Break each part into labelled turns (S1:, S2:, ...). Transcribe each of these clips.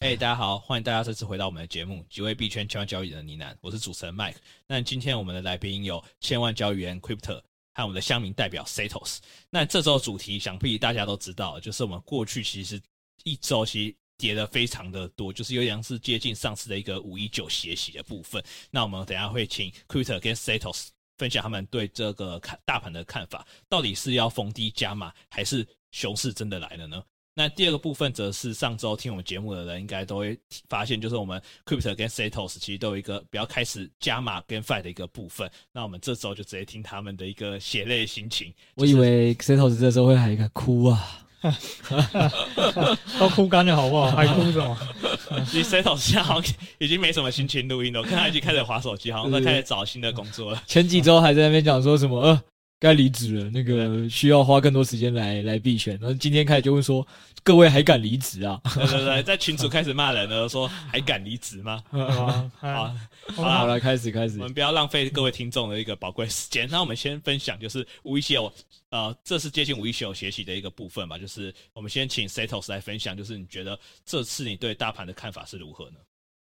S1: 哎，大家好，欢迎大家再次回到我们的节目，几位币圈千万交易人的呢喃，我是主持人 Mike。那今天我们的来宾有千万交易员 Crypto，还有我们的乡民代表 Setos。那这周主题想必大家都知道，就是我们过去其实一周其实跌的非常的多，就是有点是接近上次的一个五一九血洗的部分。那我们等下会请 Crypto 跟 Setos 分享他们对这个看大盘的看法，到底是要逢低加码，还是熊市真的来了呢？那第二个部分则是上周听我们节目的人应该都会发现，就是我们 Crypto 跟 Setos 其实都有一个比较开始加码 GameFi 的一个部分。那我们这周就直接听他们的一个血泪心情。
S2: 我以为 Setos 这周会还一个哭啊，
S3: 都哭干了好不好？还哭什么？
S1: 其实 Setos 现在好像已经没什么心情录音了，我看他已经开始划手机，好像在开始找新的工作了。
S2: 前几周还在那边讲说什么？呃该离职了，那个需要花更多时间来来避选。然后今天开始就问说，各位还敢离职啊？
S1: 对对对，在群主开始骂人了，说还敢离职吗？好，好，
S2: 好了，开始开始，
S1: 我们不要浪费各位听众的一个宝贵时间。那我们先分享，就是五一九，呃，这是接近五一九学习的一个部分吧。就是我们先请 Setos 来分享，就是你觉得这次你对大盘的看法是如何呢？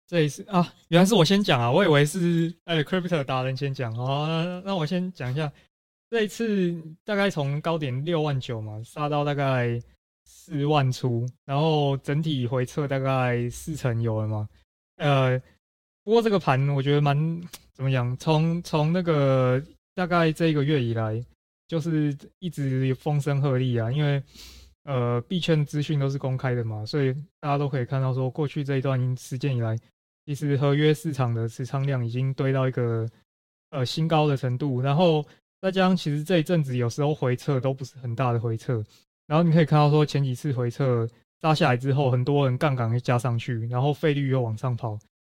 S3: 这一次啊，原来是我先讲啊，我以为是呃 Crypto 达人先讲哦。那那我先讲一下。这一次大概从高点六万九嘛，杀到大概四万出，然后整体回撤大概四成有了嘛。呃，不过这个盘我觉得蛮怎么样？从从那个大概这一个月以来，就是一直风声鹤唳啊，因为呃币圈资讯都是公开的嘛，所以大家都可以看到说，过去这一段时间以来，其实合约市场的持仓量已经堆到一个呃新高的程度，然后。再加上其实这一阵子有时候回撤都不是很大的回撤，然后你可以看到说前几次回撤扎下来之后，很多人杠杆又加上去，然后费率又往上跑，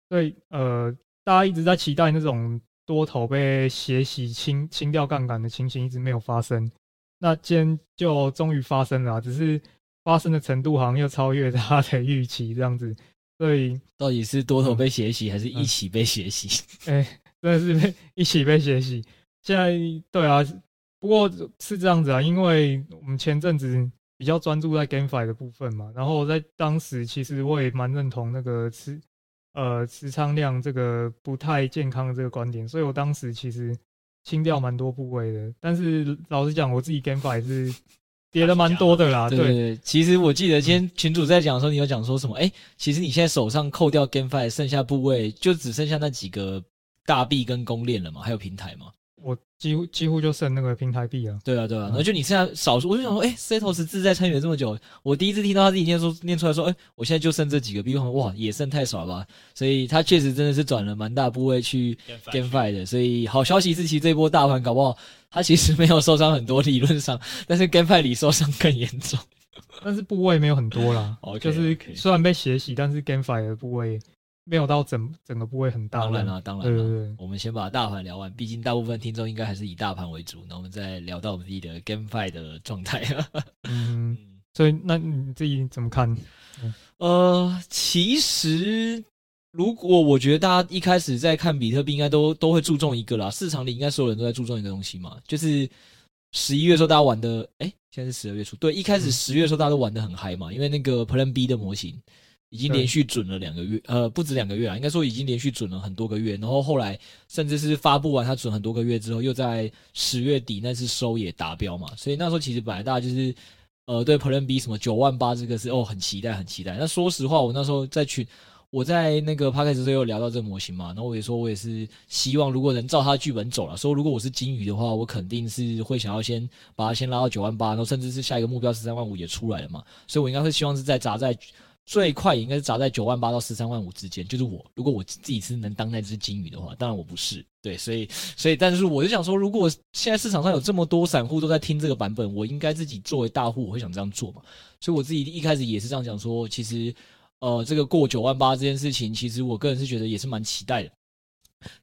S3: 所以呃，大家一直在期待那种多头被血洗清清掉杠杆的情形一直没有发生，那今天就终于发生了，只是发生的程度好像又超越他的预期这样子，所以
S2: 到底是多头被血洗，还是一起被血洗？
S3: 哎、嗯嗯欸，真的是被一起被血洗。现在对啊，不过是这样子啊，因为我们前阵子比较专注在 GameFi 的部分嘛，然后在当时其实我也蛮认同那个持呃持仓量这个不太健康的这个观点，所以我当时其实清掉蛮多部位的。但是老实讲，我自己 GameFi 是跌了蛮多的啦。对，对，对，
S2: 其实我记得今天群主在讲的时候，你有讲说什么？哎、欸，其实你现在手上扣掉 GameFi 剩下部位，就只剩下那几个大币跟公链了嘛，还有平台嘛。
S3: 我几乎几乎就剩那个平台币了。
S2: 对啊，对啊，然后就你现在少数，我就想说，哎，Setos 自在参与了这么久，我第一次听到他自己念说念出来说，哎，我现在就剩这几个币，哇，也剩太少了吧？所以他确实真的是转了蛮大部位去 GameFi 的。所以好消息是，其实这波大盘搞不好他其实没有受伤很多，理论上，但是 GameFi 里受伤更严重。
S3: 但是部位没有很多啦，就是虽然被血洗，但是 GameFi 的部位。没有到整整个部位很大。
S2: 当然了，当然了。对对对，我们先把大盘聊完，毕竟大部分听众应该还是以大盘为主。那我们再聊到我们自己的 GameFi 的状态。
S3: 嗯，所以那你自己怎么看？
S2: 呃，其实如果我觉得大家一开始在看比特币，应该都都会注重一个啦，市场里应该所有人都在注重一个东西嘛，就是十一月的时候大家玩的，哎，现在是十二月初，对，一开始十月的时候大家都玩的很嗨嘛，因为那个 Plan B 的模型。已经连续准了两个月，呃，不止两个月啊，应该说已经连续准了很多个月。然后后来甚至是发布完它准很多个月之后，又在十月底那次收也达标嘛。所以那时候其实本来大家就是，呃，对 Plan B 什么九万八这个是哦很期待很期待。那说实话，我那时候在群，我在那个 Podcast 时候有聊到这个模型嘛，然后我也说我也是希望如果能照它的剧本走了，说如果我是金鱼的话，我肯定是会想要先把它先拉到九万八，然后甚至是下一个目标十三万五也出来了嘛。所以我应该会希望是在砸在。最快也应该是砸在九万八到十三万五之间，就是我如果我自己是能当那只金鱼的话，当然我不是，对，所以所以但是我就想说，如果现在市场上有这么多散户都在听这个版本，我应该自己作为大户，我会想这样做嘛，所以我自己一开始也是这样讲说，其实呃这个过九万八这件事情，其实我个人是觉得也是蛮期待的。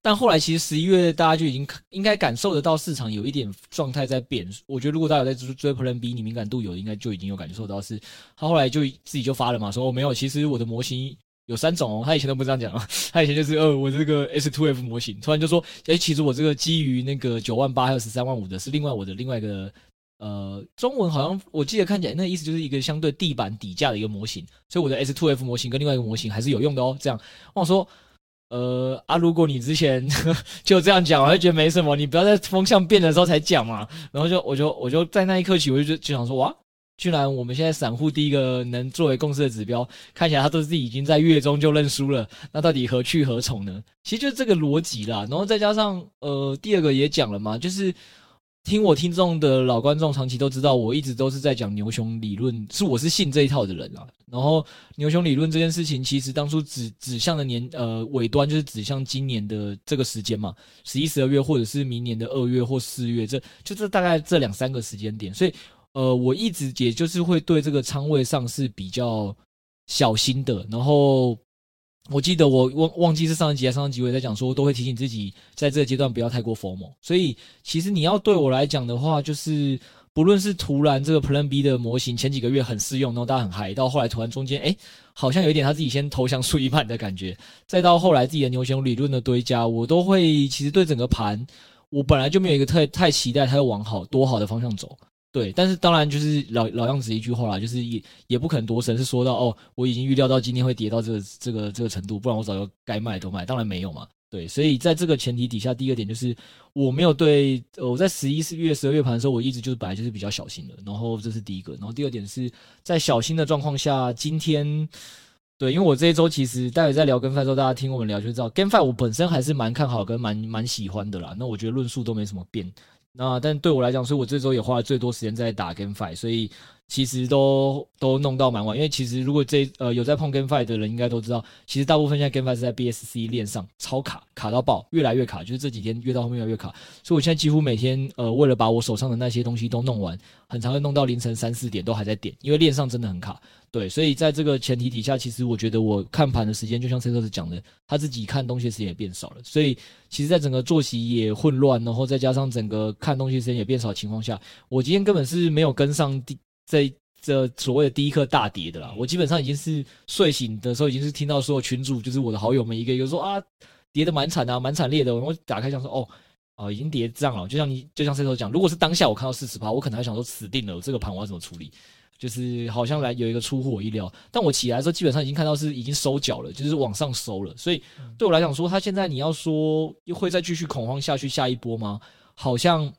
S2: 但后来其实十一月大家就已经应该感受得到市场有一点状态在变。我觉得如果大家有在追追 Plan B，你敏感度有，应该就已经有感受到是。他后来就自己就发了嘛，说我、没有，其实我的模型有三种哦。他以前都不这样讲啊，他以前就是呃我这个 S2F 模型，突然就说诶其实我这个基于那个九万八还有十三万五的是另外我的另外一个呃，中文好像我记得看起来那意思就是一个相对地板底价的一个模型，所以我的 S2F 模型跟另外一个模型还是有用的哦。这样，我说，呃啊，如果你之前 就这样讲，我就觉得没什么，你不要在风向变的时候才讲嘛。然后就我就我就在那一刻起，我就就想说，哇，居然我们现在散户第一个能作为共识的指标，看起来他都是已经在月中就认输了，那到底何去何从呢？其实就是这个逻辑啦。然后再加上呃，第二个也讲了嘛，就是。听我听众的老观众长期都知道，我一直都是在讲牛熊理论，是我是信这一套的人啊。然后牛熊理论这件事情，其实当初指指向的年呃尾端就是指向今年的这个时间嘛，十一、十二月，或者是明年的二月或四月，这就这大概这两三个时间点。所以呃，我一直也就是会对这个仓位上是比较小心的，然后。我记得我忘忘记是上一集还是上一集我也在讲说，都会提醒自己在这个阶段不要太过 formal。所以其实你要对我来讲的话，就是不论是突然这个 Plan B 的模型前几个月很适用，然后大家很嗨，到后来突然中间哎，好像有一点他自己先投降输一半的感觉，再到后来自己的牛熊理论的堆加，我都会其实对整个盘，我本来就没有一个太太期待它要往好多好的方向走。对，但是当然就是老老样子一句话啦，就是也也不可能多神，是说到哦，我已经预料到今天会跌到这个这个这个程度，不然我早就该卖都卖，当然没有嘛。对，所以在这个前提底下，第一个点就是我没有对，我在十一月十二月盘的时候，我一直就是本来就是比较小心的，然后这是第一个，然后第二点是在小心的状况下，今天对，因为我这一周其实待会在聊 GameFi 的时候，大家听我们聊就知道跟饭我本身还是蛮看好跟蛮蛮喜欢的啦，那我觉得论述都没什么变。那但对我来讲，所以我这周也花了最多时间在打 GameFi，所以其实都都弄到蛮晚。因为其实如果这呃有在碰 GameFi 的人，应该都知道，其实大部分现在 GameFi 是在 BSC 链上超卡，卡到爆，越来越卡，就是这几天越到后面越来越卡。所以我现在几乎每天呃为了把我手上的那些东西都弄完，很常会弄到凌晨三四点都还在点，因为链上真的很卡。对，所以在这个前提底下，其实我觉得我看盘的时间，就像 c e 讲的，他自己看东西的时间也变少了。所以其实，在整个作息也混乱，然后再加上整个看东西时间也变少的情况下，我今天根本是没有跟上第这这所谓的第一颗大跌的啦。我基本上已经是睡醒的时候，已经是听到所有群主就是我的好友们一个一个说啊，跌的蛮惨啊，蛮惨烈的。我打开想说哦，哦，已经跌这样了。就像你就像 Cetos 讲，如果是当下我看到四十趴，我可能还想说死定了，这个盘我要怎么处理？就是好像来有一个出乎我意料，但我起来的时候基本上已经看到是已经收脚了，就是往上收了。所以对我来讲说，他现在你要说又会再继续恐慌下去下一波吗？好像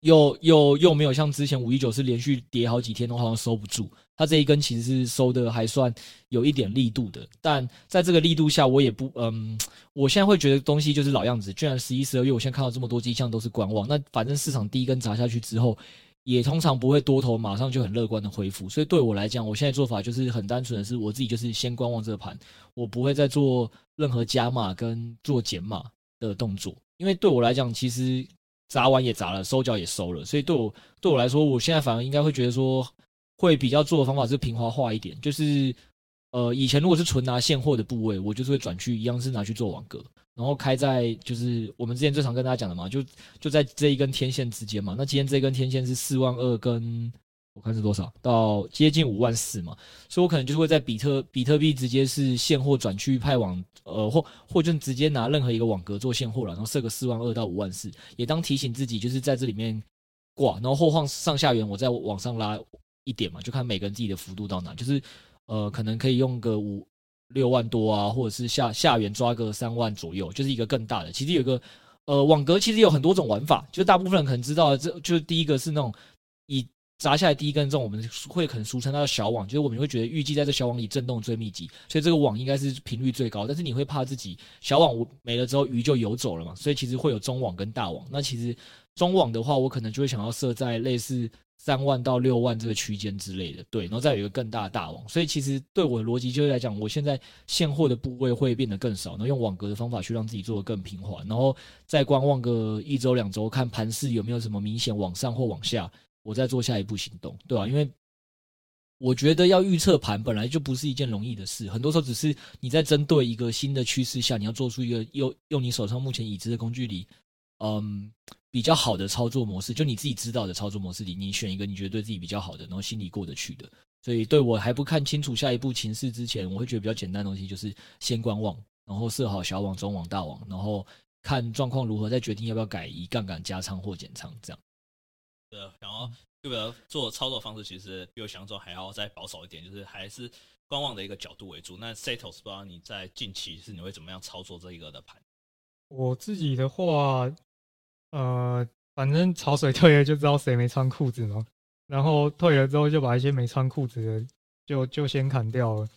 S2: 又又又没有像之前五一九是连续跌好几天，都好像收不住。它这一根其实是收的还算有一点力度的，但在这个力度下，我也不嗯，我现在会觉得东西就是老样子。居然十一、十二月，我现在看到这么多迹象都是观望，那反正市场第一根砸下去之后。也通常不会多头马上就很乐观的恢复，所以对我来讲，我现在做法就是很单纯的是，我自己就是先观望这个盘，我不会再做任何加码跟做减码的动作，因为对我来讲，其实砸完也砸了，收脚也收了，所以对我对我来说，我现在反而应该会觉得说，会比较做的方法是平滑化一点，就是呃，以前如果是纯拿现货的部位，我就是会转去一样是拿去做网格。然后开在就是我们之前最常跟大家讲的嘛，就就在这一根天线之间嘛。那今天这根天线是四万二跟我看是多少，到接近五万四嘛。所以我可能就是会在比特比特币直接是现货转去派网，呃，或或就直接拿任何一个网格做现货了，然后设个四万二到五万四，也当提醒自己就是在这里面挂，然后后晃上下缘，我再往上拉一点嘛，就看每个人自己的幅度到哪，就是呃，可能可以用个五。六万多啊，或者是下下缘抓个三万左右，就是一个更大的。其实有个呃网格，其实有很多种玩法，就大部分人可能知道，这就是第一个是那种以砸下来第一根这种，我们会可能俗称它的小网，就是我们会觉得预计在这小网里震动最密集，所以这个网应该是频率最高。但是你会怕自己小网没了之后鱼就游走了嘛，所以其实会有中网跟大网。那其实中网的话，我可能就会想要设在类似。三万到六万这个区间之类的，对，然后再有一个更大的大网，所以其实对我的逻辑就是来讲，我现在现货的部位会变得更少，然后用网格的方法去让自己做的更平滑，然后再观望个一周两周，看盘势有没有什么明显往上或往下，我再做下一步行动，对吧？因为我觉得要预测盘本来就不是一件容易的事，很多时候只是你在针对一个新的趋势下，你要做出一个用用你手上目前已知的工具里，嗯。比较好的操作模式，就你自己知道的操作模式里，你选一个你觉得对自己比较好的，然后心里过得去的。所以对我还不看清楚下一步情势之前，我会觉得比较简单的东西就是先观望，然后设好小网、中网、大网，然后看状况如何，再决定要不要改以杠杆加仓或减仓这样。
S1: 对，然后这个？做操作方式其实比我想象中还要再保守一点，就是还是观望的一个角度为主。那 Setos 不知道你在近期是你会怎么样操作这一个的盘？
S3: 我自己的话，呃，反正潮水退了就知道谁没穿裤子嘛，然后退了之后就把一些没穿裤子的就就先砍掉了，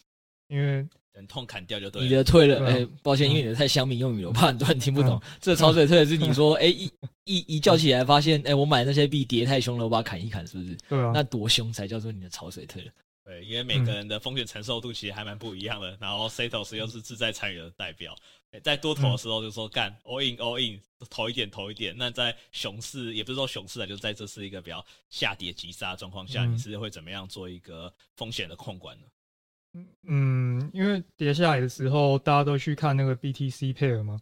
S3: 因为。
S1: 忍痛砍掉就对了。
S2: 你的退了，哎、欸，抱歉，因为你的太乡民用语了，我怕很多人听不懂。嗯、这潮水退了是你说，哎、欸，一一一叫起来发现，哎、欸，我买那些币跌太凶了，我把它砍一砍，是不是？对啊。那多凶才叫做你的潮水退了？
S1: 对，因为每个人的风险承受度其实还蛮不一样的。嗯、然后 Setos 又是自在参与的代表，在多头的时候就说干、嗯、all in all in，投一点投一点。那在熊市也不是说熊市啊，就在这是一个比较下跌急杀状况下，嗯、你是会怎么样做一个风险的控管呢？
S3: 嗯，因为跌下来的时候，大家都去看那个 BTC pair 嘛，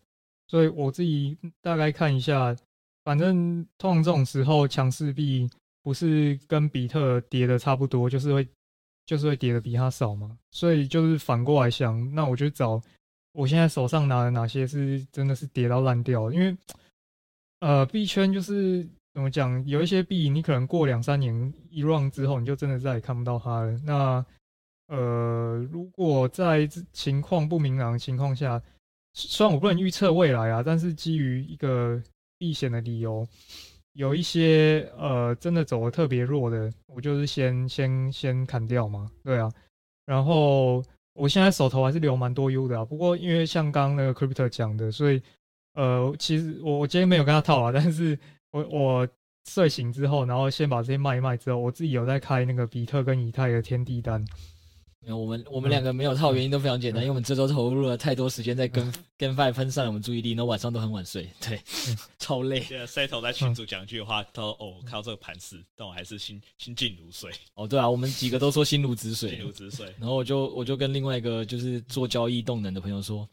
S3: 所以我自己大概看一下，反正通常这种时候强势币不是跟比特跌的差不多，就是会就是会跌的比它少嘛，所以就是反过来想，那我就找我现在手上拿的哪些是真的是跌到烂掉，因为呃币圈就是怎么讲，有一些币你可能过两三年一 run 之后，你就真的再也看不到它了，那。呃，如果在情况不明朗的情况下，虽然我不能预测未来啊，但是基于一个避险的理由，有一些呃真的走的特别弱的，我就是先先先砍掉嘛，对啊。然后我现在手头还是留蛮多 U 的啊，不过因为像刚那个 Crypto 讲的，所以呃，其实我我今天没有跟他套啊，但是我我睡醒之后，然后先把这些卖一卖之后，我自己有在开那个比特跟以太的天地单。
S2: 我们我们两个没有套，原因都非常简单，因为我们这周投入了太多时间在跟跟 GameFi 分散了我们注意力，然后晚上都很晚睡，对，超累。现在
S1: Setos 在群主讲一句话，他说：“哦，看到这个盘势，但我还是心心静如水。”
S2: 哦，对啊，我们几个都说心如止水，
S1: 心如止水。
S2: 然后我就我就跟另外一个就是做交易动能的朋友说，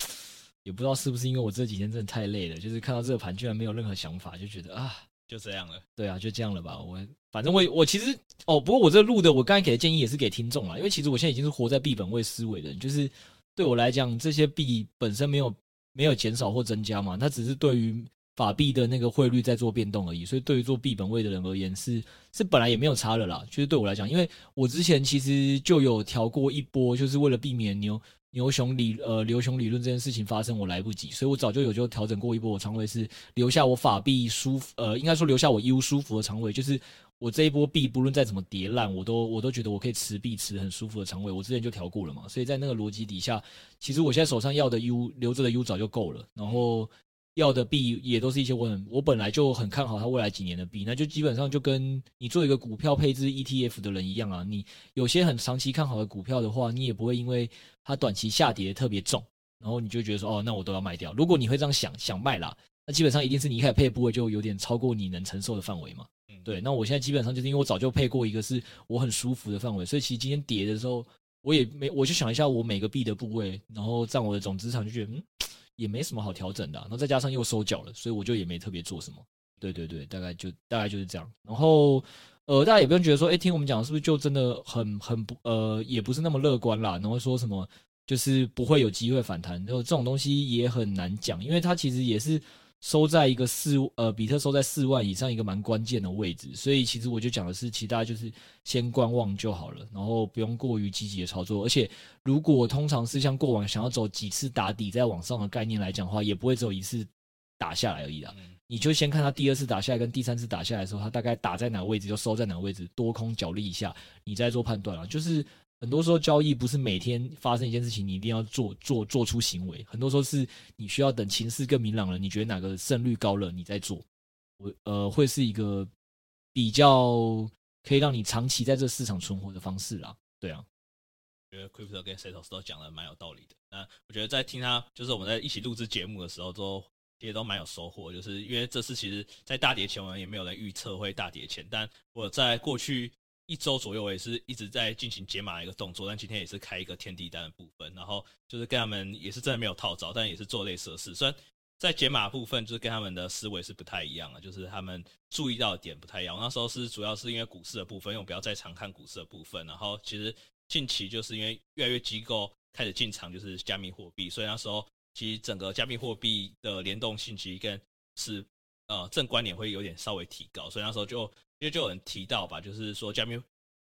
S2: 也不知道是不是因为我这几天真的太累了，就是看到这个盘居然没有任何想法，就觉得啊。
S1: 就这样了，
S2: 对啊，就这样了吧。我反正我我其实哦，不过我这录的，我刚才给的建议也是给听众啦，因为其实我现在已经是活在币本位思维的人，就是对我来讲，这些币本身没有没有减少或增加嘛，它只是对于法币的那个汇率在做变动而已。所以对于做币本位的人而言是，是本来也没有差的啦。就是对我来讲，因为我之前其实就有调过一波，就是为了避免牛。牛熊理呃牛熊理论这件事情发生，我来不及，所以我早就有就调整过一波。我仓位是留下我法币舒服，呃，应该说留下我 U 舒服的仓位，就是我这一波币不论再怎么跌烂，我都我都觉得我可以持币持很舒服的仓位。我之前就调过了嘛，所以在那个逻辑底下，其实我现在手上要的 U 留着的 U 早就够了，然后。要的币也都是一些我很我本来就很看好它未来几年的币，那就基本上就跟你做一个股票配置 ETF 的人一样啊。你有些很长期看好的股票的话，你也不会因为它短期下跌特别重，然后你就觉得说哦，那我都要卖掉。如果你会这样想想卖啦，那基本上一定是你一开始配的部位就有点超过你能承受的范围嘛。对。那我现在基本上就是因为我早就配过一个是我很舒服的范围，所以其实今天跌的时候我也没我就想一下我每个币的部位，然后占我的总资产，就觉得嗯。也没什么好调整的，然后再加上又收脚了，所以我就也没特别做什么。对对对，大概就大概就是这样。然后呃，大家也不用觉得说，哎，听我们讲是不是就真的很很不呃，也不是那么乐观啦。然后说什么就是不会有机会反弹，然后这种东西也很难讲，因为它其实也是。收在一个四呃，比特收在四万以上一个蛮关键的位置，所以其实我就讲的是，其他就是先观望就好了，然后不用过于积极的操作。而且如果通常是像过往想要走几次打底再往上的概念来讲的话，也不会只有一次打下来而已啦。你就先看它第二次打下来跟第三次打下来的时候，它大概打在哪个位置就收在哪个位置，多空角力一下，你再做判断啊，就是。很多时候交易不是每天发生一件事情，你一定要做做做出行为。很多时候是你需要等情势更明朗了，你觉得哪个胜率高了，你再做。我呃，会是一个比较可以让你长期在这市场存活的方式啦。对啊，我觉得 Crypto 跟 Setos 都讲的蛮有道理的。那我觉得在听他就是我们在一起录制节目的时候，都也都蛮有收获。就是因为这次其实，在大跌前我们也没有人预测会大跌前，但我在过去。一周左右，我也是一直在进行解码的一个动作，但今天也是开一个天地单的部分，然后就是跟他们也是真的没有套招，但也是做类似的事。虽然在解码部分，就是跟他们的思维是不太一样的，就是他们注意到的点不太一样。那时候是主要是因为股市的部分，因为我比较在常看股市的部分，然后其实近期就是因为越来越机构开始进场，就是加密货币，所以那时候其实整个加密货币的联动性其实跟是呃正观点会有点稍微提高，所以那时候就。
S1: 因为就有人提到吧，就是说加密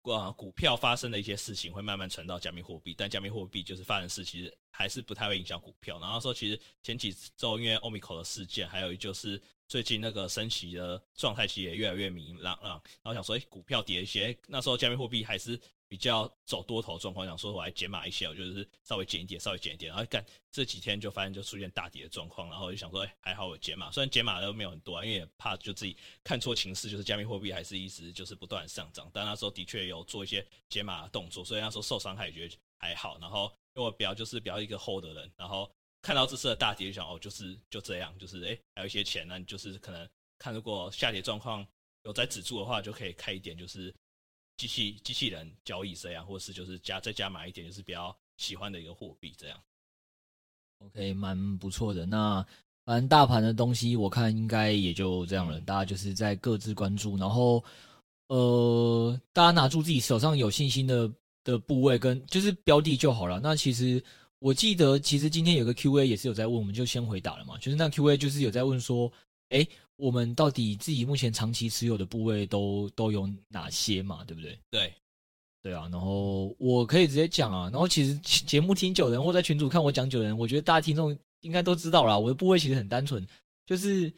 S1: 啊股票发生的一些事情会慢慢传到加密货币，但加密货币就是发生事，其实还是不太会影响股票。然后说其实前几周因为 Omicron 的事件，还有就是最近那个升息的状态其实也越来越明朗了。然后想说，哎，股票跌一些，那时候加密货币还是。比较走多头状况，想说我来减码一些，我就是稍微减一点，稍微减一点，然后干这几天就发现就出现大跌的状况，然后就想说，哎，还好我减码，虽然减码都没有很多，因为怕就自己看错情势，就是加密货币还是一直就是不断上涨，但那时候的确有做一些减码的动作，所以那时候受伤害觉得还好，然后因为我比较就是比较一个 hold 的人，然后看到这次的大跌就想哦，就是就这样，就是哎还有一些钱呢，就是可能看如果下跌状况有在止住的话，就可以开一点，就是。机器机器人交易这样，或是就是加再加码一点，就是比较喜欢的一个货币这样。
S2: OK，蛮不错的。那反正大盘的东西，我看应该也就这样了。大家就是在各自关注，然后呃，大家拿住自己手上有信心的的部位跟就是标的就好了。那其实我记得，其实今天有个 QA 也是有在问，我们就先回答了嘛。就是那 QA 就是有在问说，哎。我们到底自己目前长期持有的部位都都有哪些嘛？对不对？
S1: 对，
S2: 对啊。然后我可以直接讲啊。然后其实节目听久的人，或在群主看我讲久的人，我觉得大家听众应该都知道啦。我的部位其实很单纯，就是。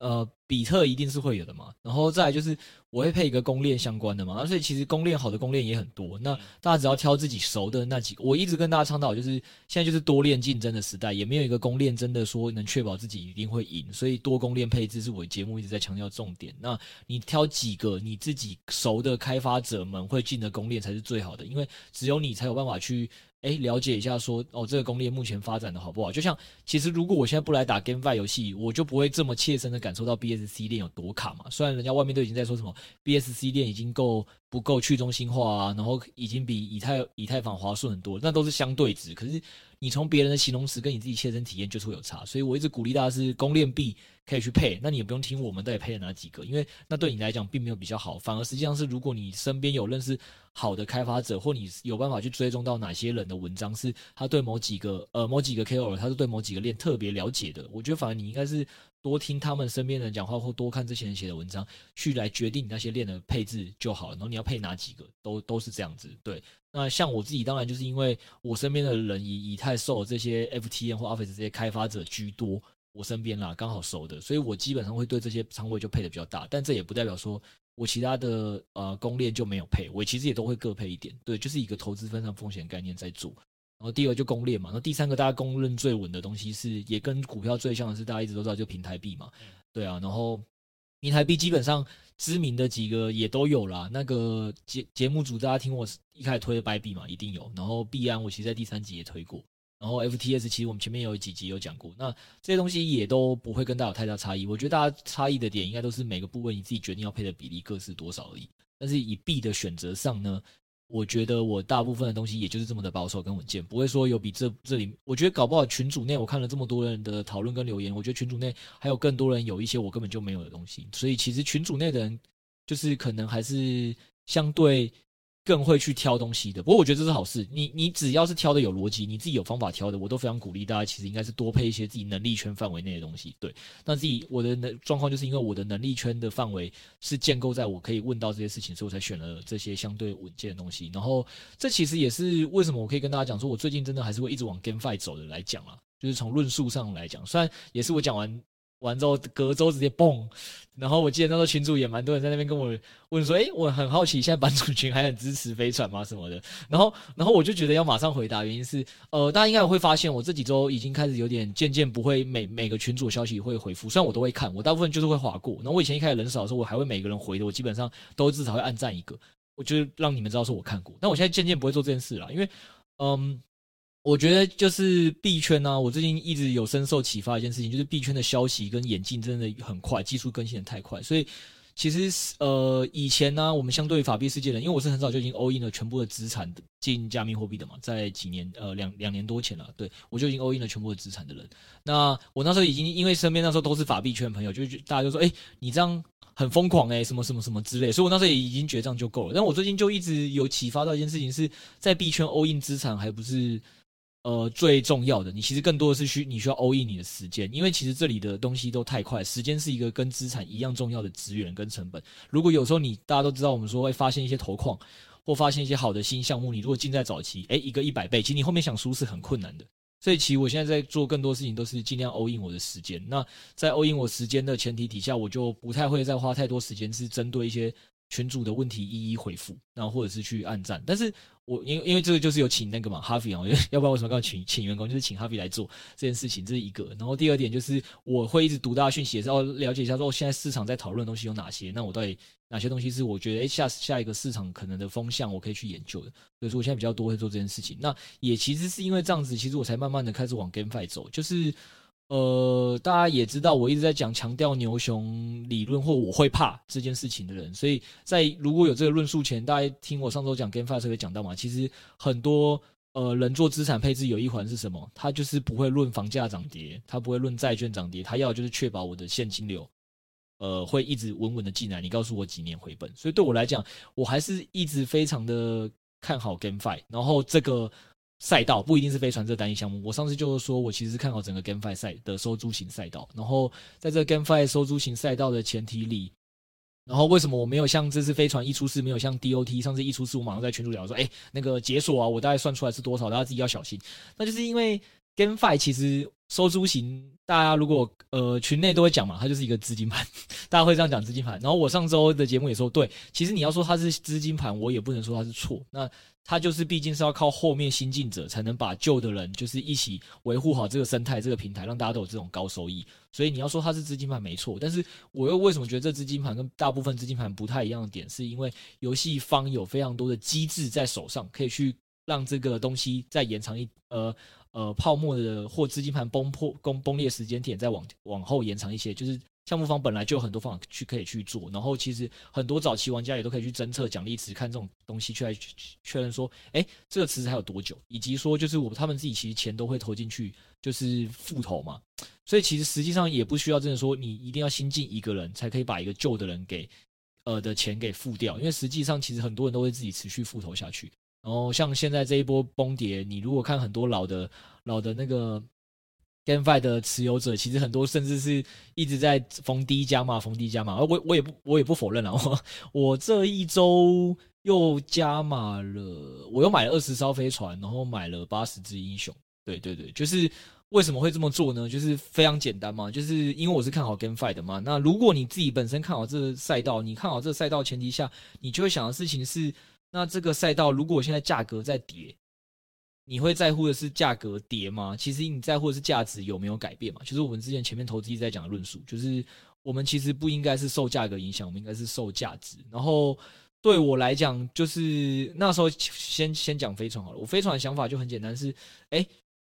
S2: 呃，比特一定是会有的嘛，然后再来就是我会配一个公链相关的嘛，所以其实公链好的公链也很多，那大家只要挑自己熟的那几个，我一直跟大家倡导就是现在就是多链竞争的时代，也没有一个公链真的说能确保自己一定会赢，所以多公链配置是我节目一直在强调重点。那你挑几个你自己熟的开发者们会进的公链才是最好的，因为只有你才有办法去。哎，了解一下说，哦，这个公链目前发展的好不好？就像其实如果我现在不来打 GameFi 游戏，我就不会这么切身的感受到 BSC 链有多卡嘛。虽然人家外面都已经在说什么 BSC 链已经够不够去中心化啊，然后已经比以太以太坊滑顺很多，那都是相对值。可是你从别人的形容词跟你自己切身体验就是会有差，所以我一直鼓励大家是公链币可以去配。那你也不用听我们到底配了哪几个，因为那对你来讲并没有比较好，反而实际上是如果你身边有认识。好的开发者，或你有办法去追踪到哪些人的文章，是他对某几个呃某几个 KOL，他是对某几个链特别了解的。我觉得反而你应该是多听他们身边人讲话，或多看这些人写的文章，去来决定你那些链的配置就好了。然后你要配哪几个，都都是这样子。对，那像我自己，当然就是因为我身边的人以以太坊这些 FTM 或 Office 这些开发者居多，我身边啦刚好熟的，所以我基本上会对这些仓位就配的比较大。但这也不代表说。我其他的呃公链就没有配，我其实也都会各配一点，对，就是一个投资分散风险概念在做。然后第二就公链嘛，然后第三个大家公认最稳的东西是，也跟股票最像的是，大家一直都知道就平台币嘛，对啊，然后平台币基本上知名的几个也都有啦。那个节节目组大家听我一开始推的 Bybit 嘛，一定有，然后币安我其实在第三集也推过。然后 FTS 其实我们前面有几集有讲过，那这些东西也都不会跟大家有太大差异。我觉得大家差异的点应该都是每个部位你自己决定要配的比例各是多少而已。但是以币的选择上呢，我觉得我大部分的东西也就是这么的保守跟稳健，不会说有比这这里。我觉得搞不好群组内我看了这么多人的讨论跟留言，我觉得群组内还有更多人有一些我根本就没有的东西。所以其实群组内的人就是可能还是相对。更会去挑东西的，不过我觉得这是好事。你你只要是挑的有逻辑，你自己有方法挑的，我都非常鼓励大家。其实应该是多配一些自己能力圈范围内的东西。对，那自己我的能状况就是因为我的能力圈的范围是建构在我可以问到这些事情，所以我才选了这些相对稳健的东西。然后这其实也是为什么我可以跟大家讲说，我最近真的还是会一直往 GameFi 走的来讲啊，就是从论述上来讲，虽然也是我讲完。完之后隔周直接蹦，然后我记得那时候群主也蛮多人在那边跟我问说，诶，我很好奇，现在版主群还很支持飞船吗？什么的？然后，然后我就觉得要马上回答，原因是，呃，大家应该会发现，我这几周已经开始有点渐渐不会每每个群主消息会回复，虽然我都会看，我大部分就是会划过。然后我以前一开始人少的时候，我还会每个人回的，我基本上都至少会按赞一个，我就让你们知道说我看过。但我现在渐渐不会做这件事了，因为，嗯。我觉得就是币圈呢、我最近一直有深受启发一件事情，就是币圈的消息跟演进真的很快，技术更新的太快，所以其实呃以前呢、我们相对于法币世界的，因为我是很早就已经 all in 了全部的资产进加密货币的嘛，在几年呃两两年多前了，对我就已经 all in 了全部的资产的人。那我那时候已经因为身边那时候都是法币圈的朋友，就大家就说，哎，你这样很疯狂哎，什么什么什么之类，所以我那时候也已经觉得这样就够了。但我最近就一直有启发到一件事情，是在币圈 all in 资产还不是。呃最重要的。你其实更多的是需你需要 all in 你的时间，因为其实这里的东西都太快，时间是一个跟资产一样重要的资源跟成本。如果有时候你大家都知道，我们说会发现一些投矿或发现一些好的新项目，你如果进在早期，诶，一个一百倍，其实你后面想输是很困难的。所以其实我现在在做更多事情都是尽量 all in 我的时间。那在 all in 我时间的前提底下，我就不太会再花太多时间是针对一些群主的问题一一回复，然后或者是去按赞。但是我因为因为这个就是有请那个嘛哈菲啊，要不然为什么要请请员工，就是请哈菲来做这件事情，这是一个。然后第二点就是我会一直读大家讯息，也是要了解一下说现在市场在讨论的东西有哪些，那我到底。哪些东西是我觉得诶下下一个市场可能的风向，我可以去研究的。所以说我现在比较多会做这件事情。那也其实是因为这样子，其实我才慢慢的开始往 GameFi 走。就是呃，大家也知道我一直在讲强调牛熊理论或我会怕这件事情的人。所以在如果有这个论述前，大家听我上周讲 GameFi 的时候讲到嘛，其实很多呃人做资产配置有一环是什么？他就是不会论房价涨跌，他不会论债券涨跌，他要就是确保我的现金流。呃，会一直稳稳的进来。你告诉我几年回本？所以对我来讲，我还是一直非常的看好 GameFi。然后这个赛道不一定是飞船这单一项目。我上次就是说我其实看好整个 GameFi 赛的收租型赛道。然后在这 GameFi 收租型赛道的前提里，然后为什么我没有像这次飞船一出事，没有像 DOT 上次一出事，我马上在群主聊说，哎，那个解锁啊，我大概算出来是多少，大家自己要小心。那就是因为 GameFi 其实。收租型，大家如果呃群内都会讲嘛，它就是一个资金盘，大家会这样讲资金盘。然后我上周的节目也说，对，其实你要说它是资金盘，我也不能说它是错。那它就是毕竟是要靠后面新进者才能把旧的人就是一起维护好这个生态、这个平台，让大家都有这种高收益。所以你要说它是资金盘没错，但是我又为什么觉得这资金盘跟大部分资金盘不太一样的点，是因为游戏方有非常多的机制在手上，可以去让这个东西再延长一呃。呃，泡沫的或资金盘崩破、崩崩裂时间点再往往后延长一些，就是项目方本来就有很多方法去可以去做，然后其实很多早期玩家也都可以去侦测奖励池，看这种东西去来确认说，哎，这个池子还有多久，以及说就是我他们自己其实钱都会投进去，就是复投嘛，所以其实实际上也不需要真的说你一定要新进一个人才可以把一个旧的人给呃的钱给付掉，因为实际上其实很多人都会自己持续复投下去。然后像现在这一波崩跌，你如果看很多老的、老的那个 GameFi 的持有者，其实很多甚至是一直在逢低加码、逢低加码。而我我也不我也不否认了，我 我这一周又加码了，我又买了二十艘飞船，然后买了八十只英雄。对对对，就是为什么会这么做呢？就是非常简单嘛，就是因为我是看好 GameFi 的嘛。那如果你自己本身看好这个赛道，你看好这个赛道前提下，你就会想的事情是。那这个赛道，如果现在价格在跌，你会在乎的是价格跌吗？其实你在乎的是价值有没有改变嘛？就是我们之前前面投资一直在讲的论述，就是我们其实不应该是受价格影响，我们应该是受价值。然后对我来讲，就是那时候先先讲飞船好了。我飞船的想法就很简单，是诶，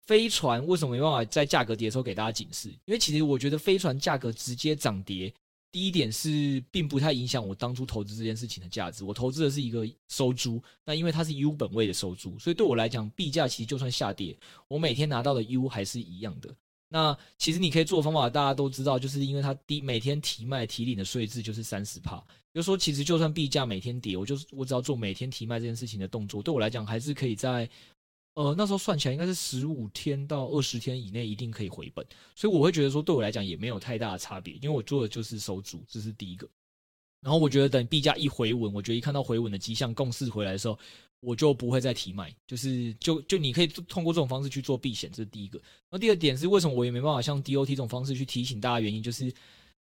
S2: 飞船为什么没办法在价格跌的时候给大家警示？因为其实我觉得飞船价格直接涨跌。第一点是，并不太影响我当初投资这件事情的价值。我投资的是一个收租，那因为它是 U 本位的收租，所以对我来讲，币价其实就算下跌，我每天拿到的 U 还是一样的。那其实你可以做的方法，大家都知道，就是因为它第每天提卖提领的税制就是三十帕，就说其实就算币价每天跌，我就是我只要做每天提卖这件事情的动作，对我来讲还是可以在。呃，那时候算起来应该是十五天到二十天以内一定可以回本，所以我会觉得说，对我来讲也没有太大的差别，因为我做的就是收租，这是第一个。然后我觉得等币价一回稳，我觉得一看到回稳的迹象，共识回来的时候，我就不会再提卖，就是就就你可以通过这种方式去做避险，这是第一个。那第二点是为什么我也没办法像 DOT 这种方式去提醒大家，原因就是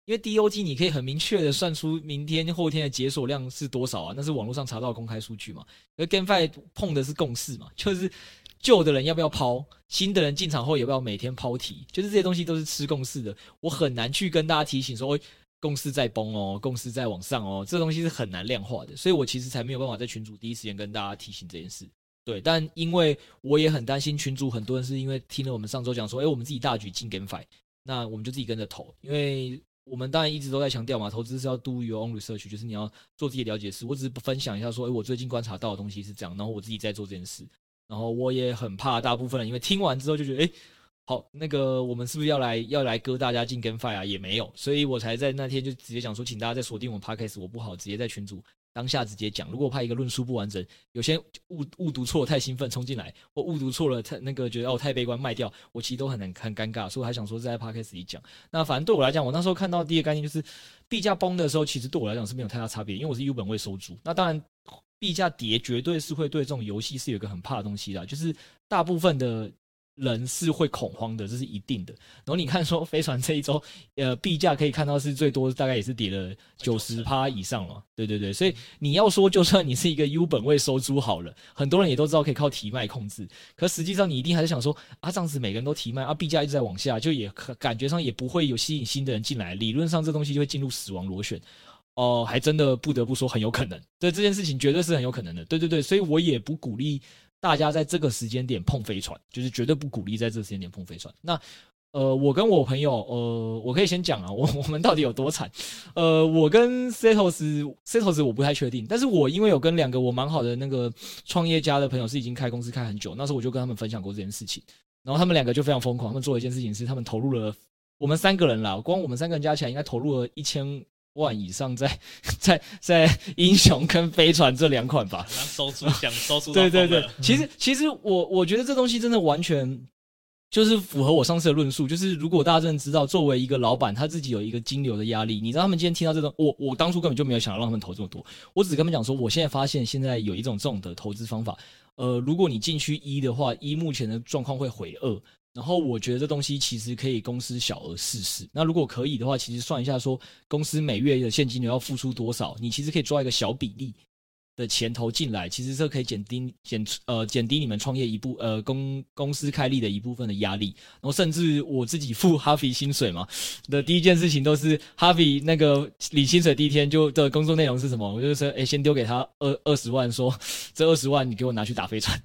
S2: 因为 DOT 你可以很明确的算出明天后天的解锁量是多少啊，那是网络上查到的公开数据嘛。而 GameFi 碰的是共识嘛，就是。旧的人要不要抛？新的人进场后要不要每天抛题？就是这些东西都是吃共识的，我很难去跟大家提醒说，共识在崩哦，共识在往上哦，这东西是很难量化的，所以我其实才没有办法在群组第一时间跟大家提醒这件事。对，但因为我也很担心群主很多人是因为听了我们上周讲说，诶，我们自己大举进 GameFi，那我们就自己跟着投，因为我们当然一直都在强调嘛，投资是要 do your own research，就是你要做自己了解事。我只是分享一下说，诶，我最近观察到的东西是这样，然后我自己在做这件事。然后我也很怕，大部分人因为听完之后就觉得，哎，好，那个我们是不是要来要来割大家进 GameFi 啊？也没有，所以我才在那天就直接讲说，请大家再锁定我们 Podcast，我不好直接在群组当下直接讲。如果怕一个论述不完整，有些误误读错太兴奋冲进来，或误读错了太那个觉得哦太悲观卖掉，我其实都很难很尴尬，所以我还想说在 Podcast 里讲。那反正对我来讲，我那时候看到第一个概念就是币价崩的时候，其实对我来讲是没有太大差别，因为我是 U 本位收租。那当然。币价跌绝对是会对这种游戏是有一个很怕的东西的，就是大部分的人是会恐慌的，这是一定的。然后你看说飞船这一周，呃，币价可以看到是最多大概也是跌了九十趴以上了。对对对，所以你要说就算你是一个 U 本位收租好了，很多人也都知道可以靠提卖控制，可实际上你一定还是想说啊，这样子每个人都提卖啊，币价一直在往下，就也感觉上也不会有吸引新的人进来，理论上这东西就会进入死亡螺旋。哦，还真的不得不说很有可能，对这件事情绝对是很有可能的，对对对，所以我也不鼓励大家在这个时间点碰飞船，就是绝对不鼓励在这个时间点碰飞船。那呃，我跟我朋友，呃，我可以先讲啊，我我们到底有多惨？呃，我跟 Setos Setos 我不太确定，但是我因为有跟两个我蛮好的那个创业家的朋友是已经开公司开很久，那时候我就跟他们分享过这件事情，然后他们两个就非常疯狂，他们做了一件事情是他们投入了我们三个人啦，光我们三个人加起来应该投入了一千。万以上在在在英雄跟飞船这两款吧，
S1: 收出想收出。
S2: 对对对，其实其实我我觉得这东西真的完全就是符合我上次的论述，就是如果大家真的知道，作为一个老板，他自己有一个金流的压力，你知道他们今天听到这种，我我当初根本就没有想要让他们投这么多，我只跟他们讲说，我现在发现现在有一种这种的投资方法，呃，如果你进去一的话，一目前的状况会回二。然后我觉得这东西其实可以公司小额试试。那如果可以的话，其实算一下说公司每月的现金流要付出多少，你其实可以抓一个小比例。的钱投进来，其实这可以减低减呃减低你们创业一部呃公公司开立的一部分的压力，然后甚至我自己付 哈菲薪水嘛的第一件事情都是哈菲那个领薪水第一天就的工作内容是什么？我就说哎，先丢给他二二十万说，说这二十万你给我拿去打飞船。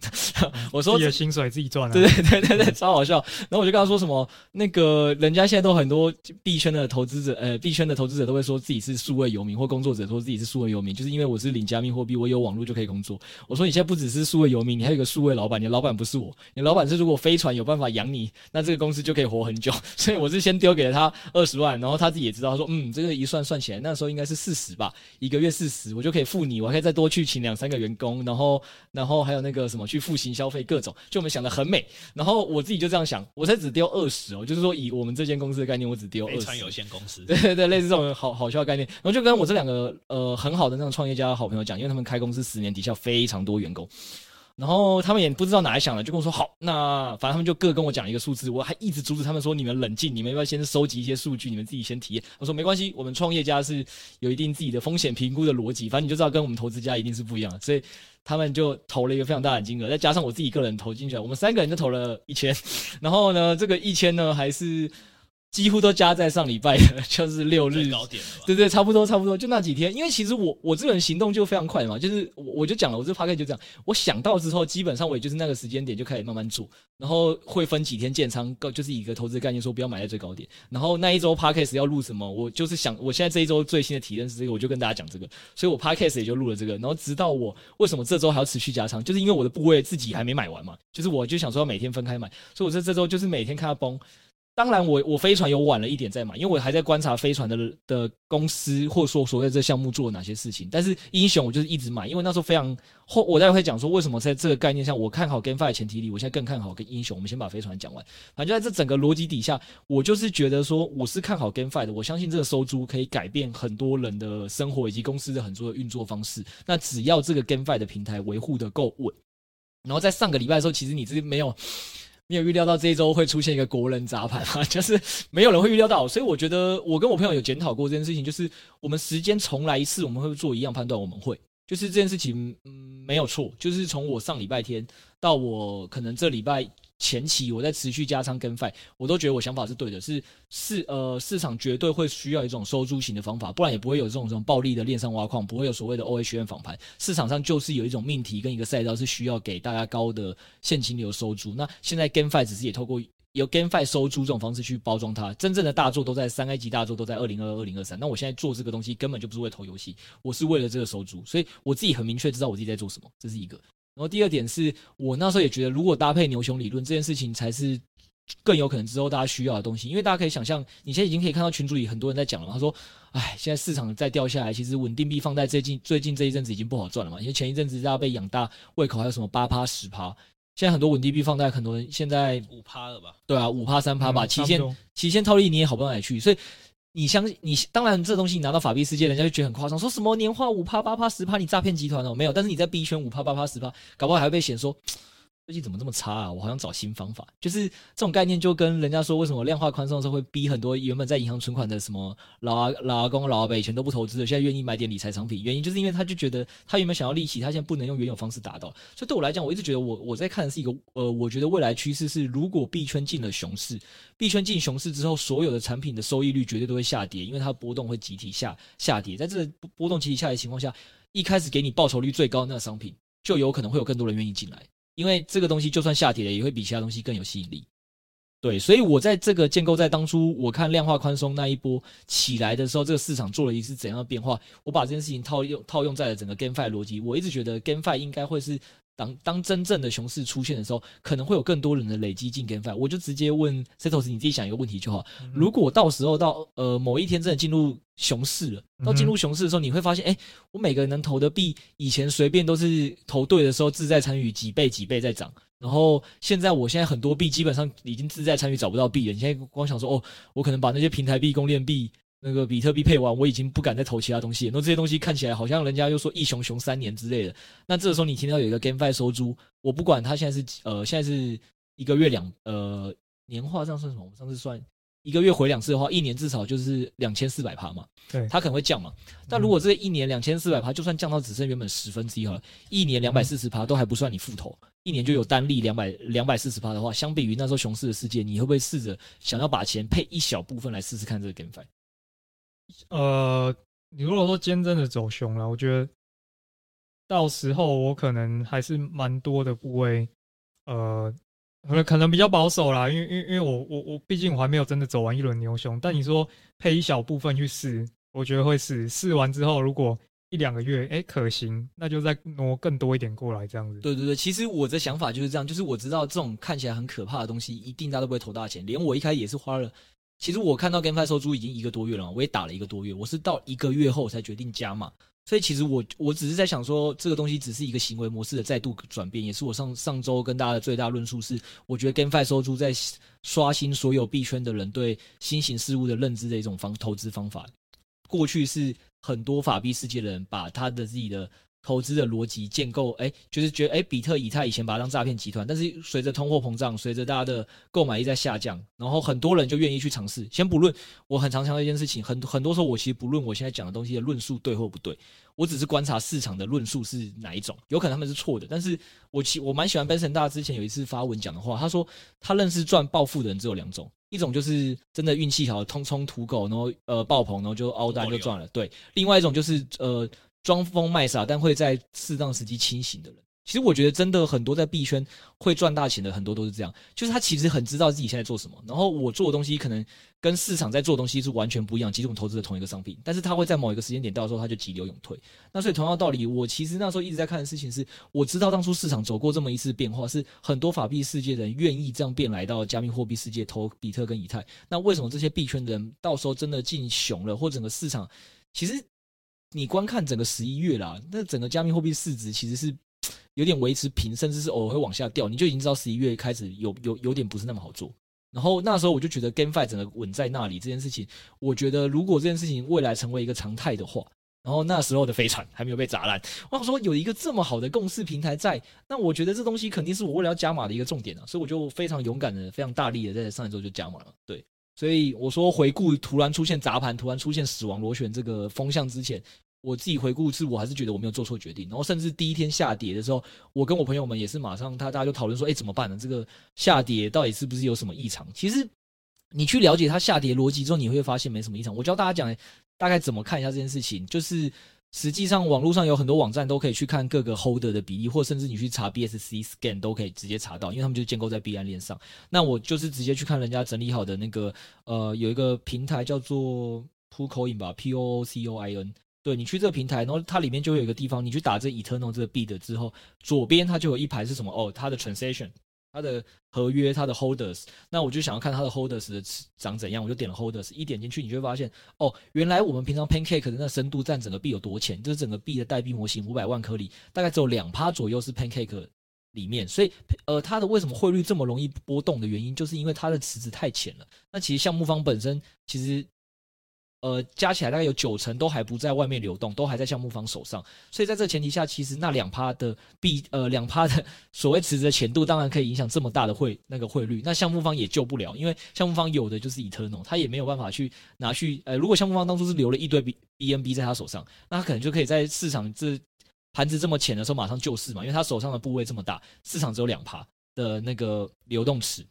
S2: 我说
S3: 自己的薪水自己赚啊，
S2: 对对对对对，超好笑。然后我就跟他说什么那个人家现在都很多币圈的投资者呃币圈的投资者都会说自己是数位游民或工作者说自己是数位游民，就是因为我是领加密货币。我有网络就可以工作。我说你现在不只是数位游民，你还有一个数位老板。你的老板不是我，你老板是如果飞船有办法养你，那这个公司就可以活很久。所以我是先丢给了他二十万，然后他自己也知道，他说嗯，这个一算算起来，那时候应该是四十吧，一个月四十，我就可以付你，我还可以再多去请两三个员工，然后然后还有那个什么去付行消费各种，就我们想的很美。然后我自己就这样想，我才只丢二十哦，就是说以我们这间公司的概念，我只丢二十。
S1: 飞船有限公司，
S2: 对对对，类似这种好好笑的概念。然后就跟我这两个呃很好的那种创业家好朋友讲，因为他们开公司。十年底下非常多员工，然后他们也不知道哪来想的，就跟我说好，那反正他们就各跟我讲一个数字，我还一直阻止他们说，你们冷静，你们要不要先收集一些数据，你们自己先体验。我说没关系，我们创业家是有一定自己的风险评估的逻辑，反正你就知道跟我们投资家一定是不一样的，所以他们就投了一个非常大的金额，再加上我自己个人投进去，我们三个人就投了一千，然后呢，这个一千呢还是。几乎都加在上礼拜的，就是六日高点，对对，差不多差不多，就那几天。因为其实我我这个人行动就非常快嘛，就是我我就讲了，我这 podcast 就这样，我想到之后，基本上我也就是那个时间点就开始慢慢做，然后会分几天建仓，就是以一个投资概念说不要买在最高点。然后那一周 podcast 要录什么，我就是想，我现在这一周最新的体验是这个，我就跟大家讲这个，所以我 podcast 也就录了这个。然后直到我为什么这周还要持续加仓，就是因为我的部位自己还没买完嘛，就是我就想说要每天分开买，所以我这这周就是每天看它崩。当然我，我我飞船有晚了一点再买，因为我还在观察飞船的的公司，或者说所谓这项目做了哪些事情。但是英雄我就是一直买，因为那时候非常后，我待会会讲说为什么在这个概念上我看好 GameFi 的前提里，我现在更看好跟英雄。我们先把飞船讲完，反正就在这整个逻辑底下，我就是觉得说我是看好 GameFi 的，我相信这个收租可以改变很多人的生活以及公司的很多的运作方式。那只要这个 GameFi 的平台维护得够稳，然后在上个礼拜的时候，其实你这没有。没有预料到这一周会出现一个国人砸盘啊，就是没有人会预料到，所以我觉得我跟我朋友有检讨过这件事情，就是我们时间重来一次，我们会做一样判断，我们会，就是这件事情嗯没有错，就是从我上礼拜天到我可能这礼拜。前期我在持续加仓跟 Fi，我都觉得我想法是对的，是市呃市场绝对会需要一种收租型的方法，不然也不会有这种这种暴力的链上挖矿，不会有所谓的 OHM 访盘。市场上就是有一种命题跟一个赛道是需要给大家高的现金流收租。那现在跟 Fi 只是也透过有 GameFi 收租这种方式去包装它，真正的大作都在三 A 级大作都在二零二二、二零二三。那我现在做这个东西根本就不是为投游戏，我是为了这个收租，所以我自己很明确知道我自己在做什么，这是一个。然后第二点是我那时候也觉得，如果搭配牛熊理论这件事情才是更有可能之后大家需要的东西。因为大家可以想象，你现在已经可以看到群组里很多人在讲了，他说：“哎，现在市场再掉下来，其实稳定币放在最近最近这一阵子已经不好赚了嘛。因为前一阵子大家被养大胃口，还有什么八趴十趴，现在很多稳定币放在，很多人现在
S1: 五趴了吧？
S2: 对啊，五趴三趴吧，
S3: 嗯、
S2: 期限期限套利你也好不到哪里去，所以。”你相信你当然这东西你拿到法币世界，人家就觉得很夸张，说什么年化五趴八趴十趴，你诈骗集团哦？没有，但是你在币圈五趴八趴十趴，搞不好还会被嫌说。最近怎么这么差啊？我好想找新方法。就是这种概念，就跟人家说，为什么量化宽松的时候会逼很多原本在银行存款的什么老阿老阿公老阿伯以前都不投资的，现在愿意买点理财产品。原因就是因为他就觉得他原本想要利息，他现在不能用原有方式达到。所以对我来讲，我一直觉得我我在看的是一个呃，我觉得未来趋势是，如果币圈进了熊市，币圈进熊市之后，所有的产品的收益率绝对都会下跌，因为它波动会集体下下跌。在这个波动集体下跌的情况下，一开始给你报酬率最高的那个商品，就有可能会有更多人愿意进来。因为这个东西就算下跌了，也会比其他东西更有吸引力。对，所以我在这个建构在当初我看量化宽松那一波起来的时候，这个市场做了一次怎样的变化？我把这件事情套用套用在了整个 GameFi 逻辑。我一直觉得 GameFi 应该会是当当真正的熊市出现的时候，可能会有更多人的累积进 GameFi。我就直接问 Setos，你自己想一个问题就好。如果到时候到呃某一天真的进入熊市了，到进入熊市的时候，你会发现，哎，我每个人能投的币，以前随便都是投对的时候自在参与几倍几倍在涨，然后现在我现在很多币基本上已经自在参与找不到币了。你现在光想说，哦，我可能把那些平台币、公链币、那个比特币配完，我已经不敢再投其他东西了。那这些东西看起来好像人家又说一熊熊三年之类的。那这个时候你听到有一个 GameFi 收租，我不管它现在是呃现在是一个月两呃年化这样算什么？我们上次算。一个月回两次的话，一年至少就是两千四百趴嘛。
S3: 对，
S2: 它可能会降嘛。但如果这一年两千四百趴，就算降到只剩原本十分之一好了，一年两百四十趴都还不算你复投，一年就有单利两百两百四十趴的话，相比于那时候熊市的世界，你会不会试着想要把钱配一小部分来试试看这个 GameFi？
S3: 呃，你如果说今天真的走熊了，我觉得到时候我可能还是蛮多的部位，呃。可能可能比较保守啦，因为因为因为我我我毕竟我还没有真的走完一轮牛熊，但你说配一小部分去试，我觉得会试试完之后，如果一两个月哎、可行，那就再挪更多一点过来这样子。
S2: 对对对，其实我的想法就是这样，就是我知道这种看起来很可怕的东西，一定大家都不会投大钱，连我一开始也是花了。其实我看到 GameFi 收租已经一个多月了，我也打了一个多月，我是到一个月后才决定加码。所以其实我我只是在想说，这个东西只是一个行为模式的再度转变，也是我上上周跟大家的最大论述是，我觉得 GameFi 收租在刷新所有币圈的人对新型事物的认知的一种方投资方法。过去是很多法币世界的人把他的自己的。投资的逻辑建构，哎，就是觉得，哎，比特、以太以前把它当诈骗集团，但是随着通货膨胀，随着大家的购买力在下降，然后很多人就愿意去尝试。先不论，我很常强调一件事情，很很多时候我其实不论我现在讲的东西的论述对或不对，我只是观察市场的论述是哪一种，有可能他们是错的，但是我其我蛮喜欢 Benson 大之前有一次发文讲的话，他说他认识赚暴富的人只有两种，一种就是真的运气好，通冲土狗，然后呃爆棚，然后就凹单就赚了，对，另外一种就是呃。装疯卖傻，但会在适当时机清醒的人，其实我觉得真的很多在币圈会赚大钱的，很多都是这样。就是他其实很知道自己现在做什么，然后我做的东西可能跟市场在做的东西是完全不一样，其实我们投资的同一个商品，但是他会在某一个时间点到的时候，他就急流勇退。那所以同样道理，我其实那时候一直在看的事情是，我知道当初市场走过这么一次变化，是很多法币世界的人愿意这样变来到加密货币世界投比特跟以太。那为什么这些币圈的人到时候真的进熊了，或整个市场其实？你观看整个十一月啦，那整个加密货币市值其实是 有点维持平，甚至是偶尔会往下掉，你就已经知道十一月开始有有有点不是那么好做。然后那时候我就觉得 GameFi 整个稳在那里这件事情，我觉得如果这件事情未来成为一个常态的话，然后那时候的飞船还没有被砸烂，我想说有一个这么好的共识平台在，那我觉得这东西肯定是我未来要加码的一个重点啊，所以我就非常勇敢的、非常大力的在上一周就加码了，对。所以我说，回顾突然出现砸盘、突然出现死亡螺旋这个风向之前，我自己回顾是，我还是觉得我没有做错决定。然后甚至第一天下跌的时候，我跟我朋友们也是马上，他大家就讨论说，哎，怎么办呢？这个下跌到底是不是有什么异常？其实你去了解它下跌逻辑之后，你会发现没什么异常。我教大家讲大概怎么看一下这件事情，就是实际上网络上有很多网站都可以去看各个 holder 的比例，或甚至你去查 BSC scan 都可以直接查到，因为他们就建构在币安链上。那我就是直接去看人家整理好的那个，呃，有一个平台叫做 Poocoin 吧，P O O C O I N。对，你去这个平台，然后它里面就会有一个地方，你去打这 Eternal 这个币的之后，左边它就有一排是什么？哦，它的 transaction，它的合约，它的 holders，那我就想要看它的 holders 的长怎样，我就点了 holders，一点进去，你就会发现，哦，原来我们平常 pancake 的那深度占整个币有多浅，就是整个币的代币模型五百万颗里，大概只有两趴左右是 pancake 里面，所以，呃，它的为什么汇率这么容易波动的原因，就是因为它的池子太浅了。那其实项目方本身其实。呃，加起来大概有九成都还不在外面流动，都还在项目方手上。所以在这前提下，其实那两趴的币，呃，两趴的所谓池子的浅度，当然可以影响这么大的汇那个汇率。那项目方也救不了，因为项目方有的就是 Eternal，他也没有办法去拿去。呃，如果项目方当初是留了一堆 BNB 在他手上，那他可能就可以在市场这盘子这么浅的时候马上救市嘛，因为他手上的部位这么大，市场只有两趴的那个流动池。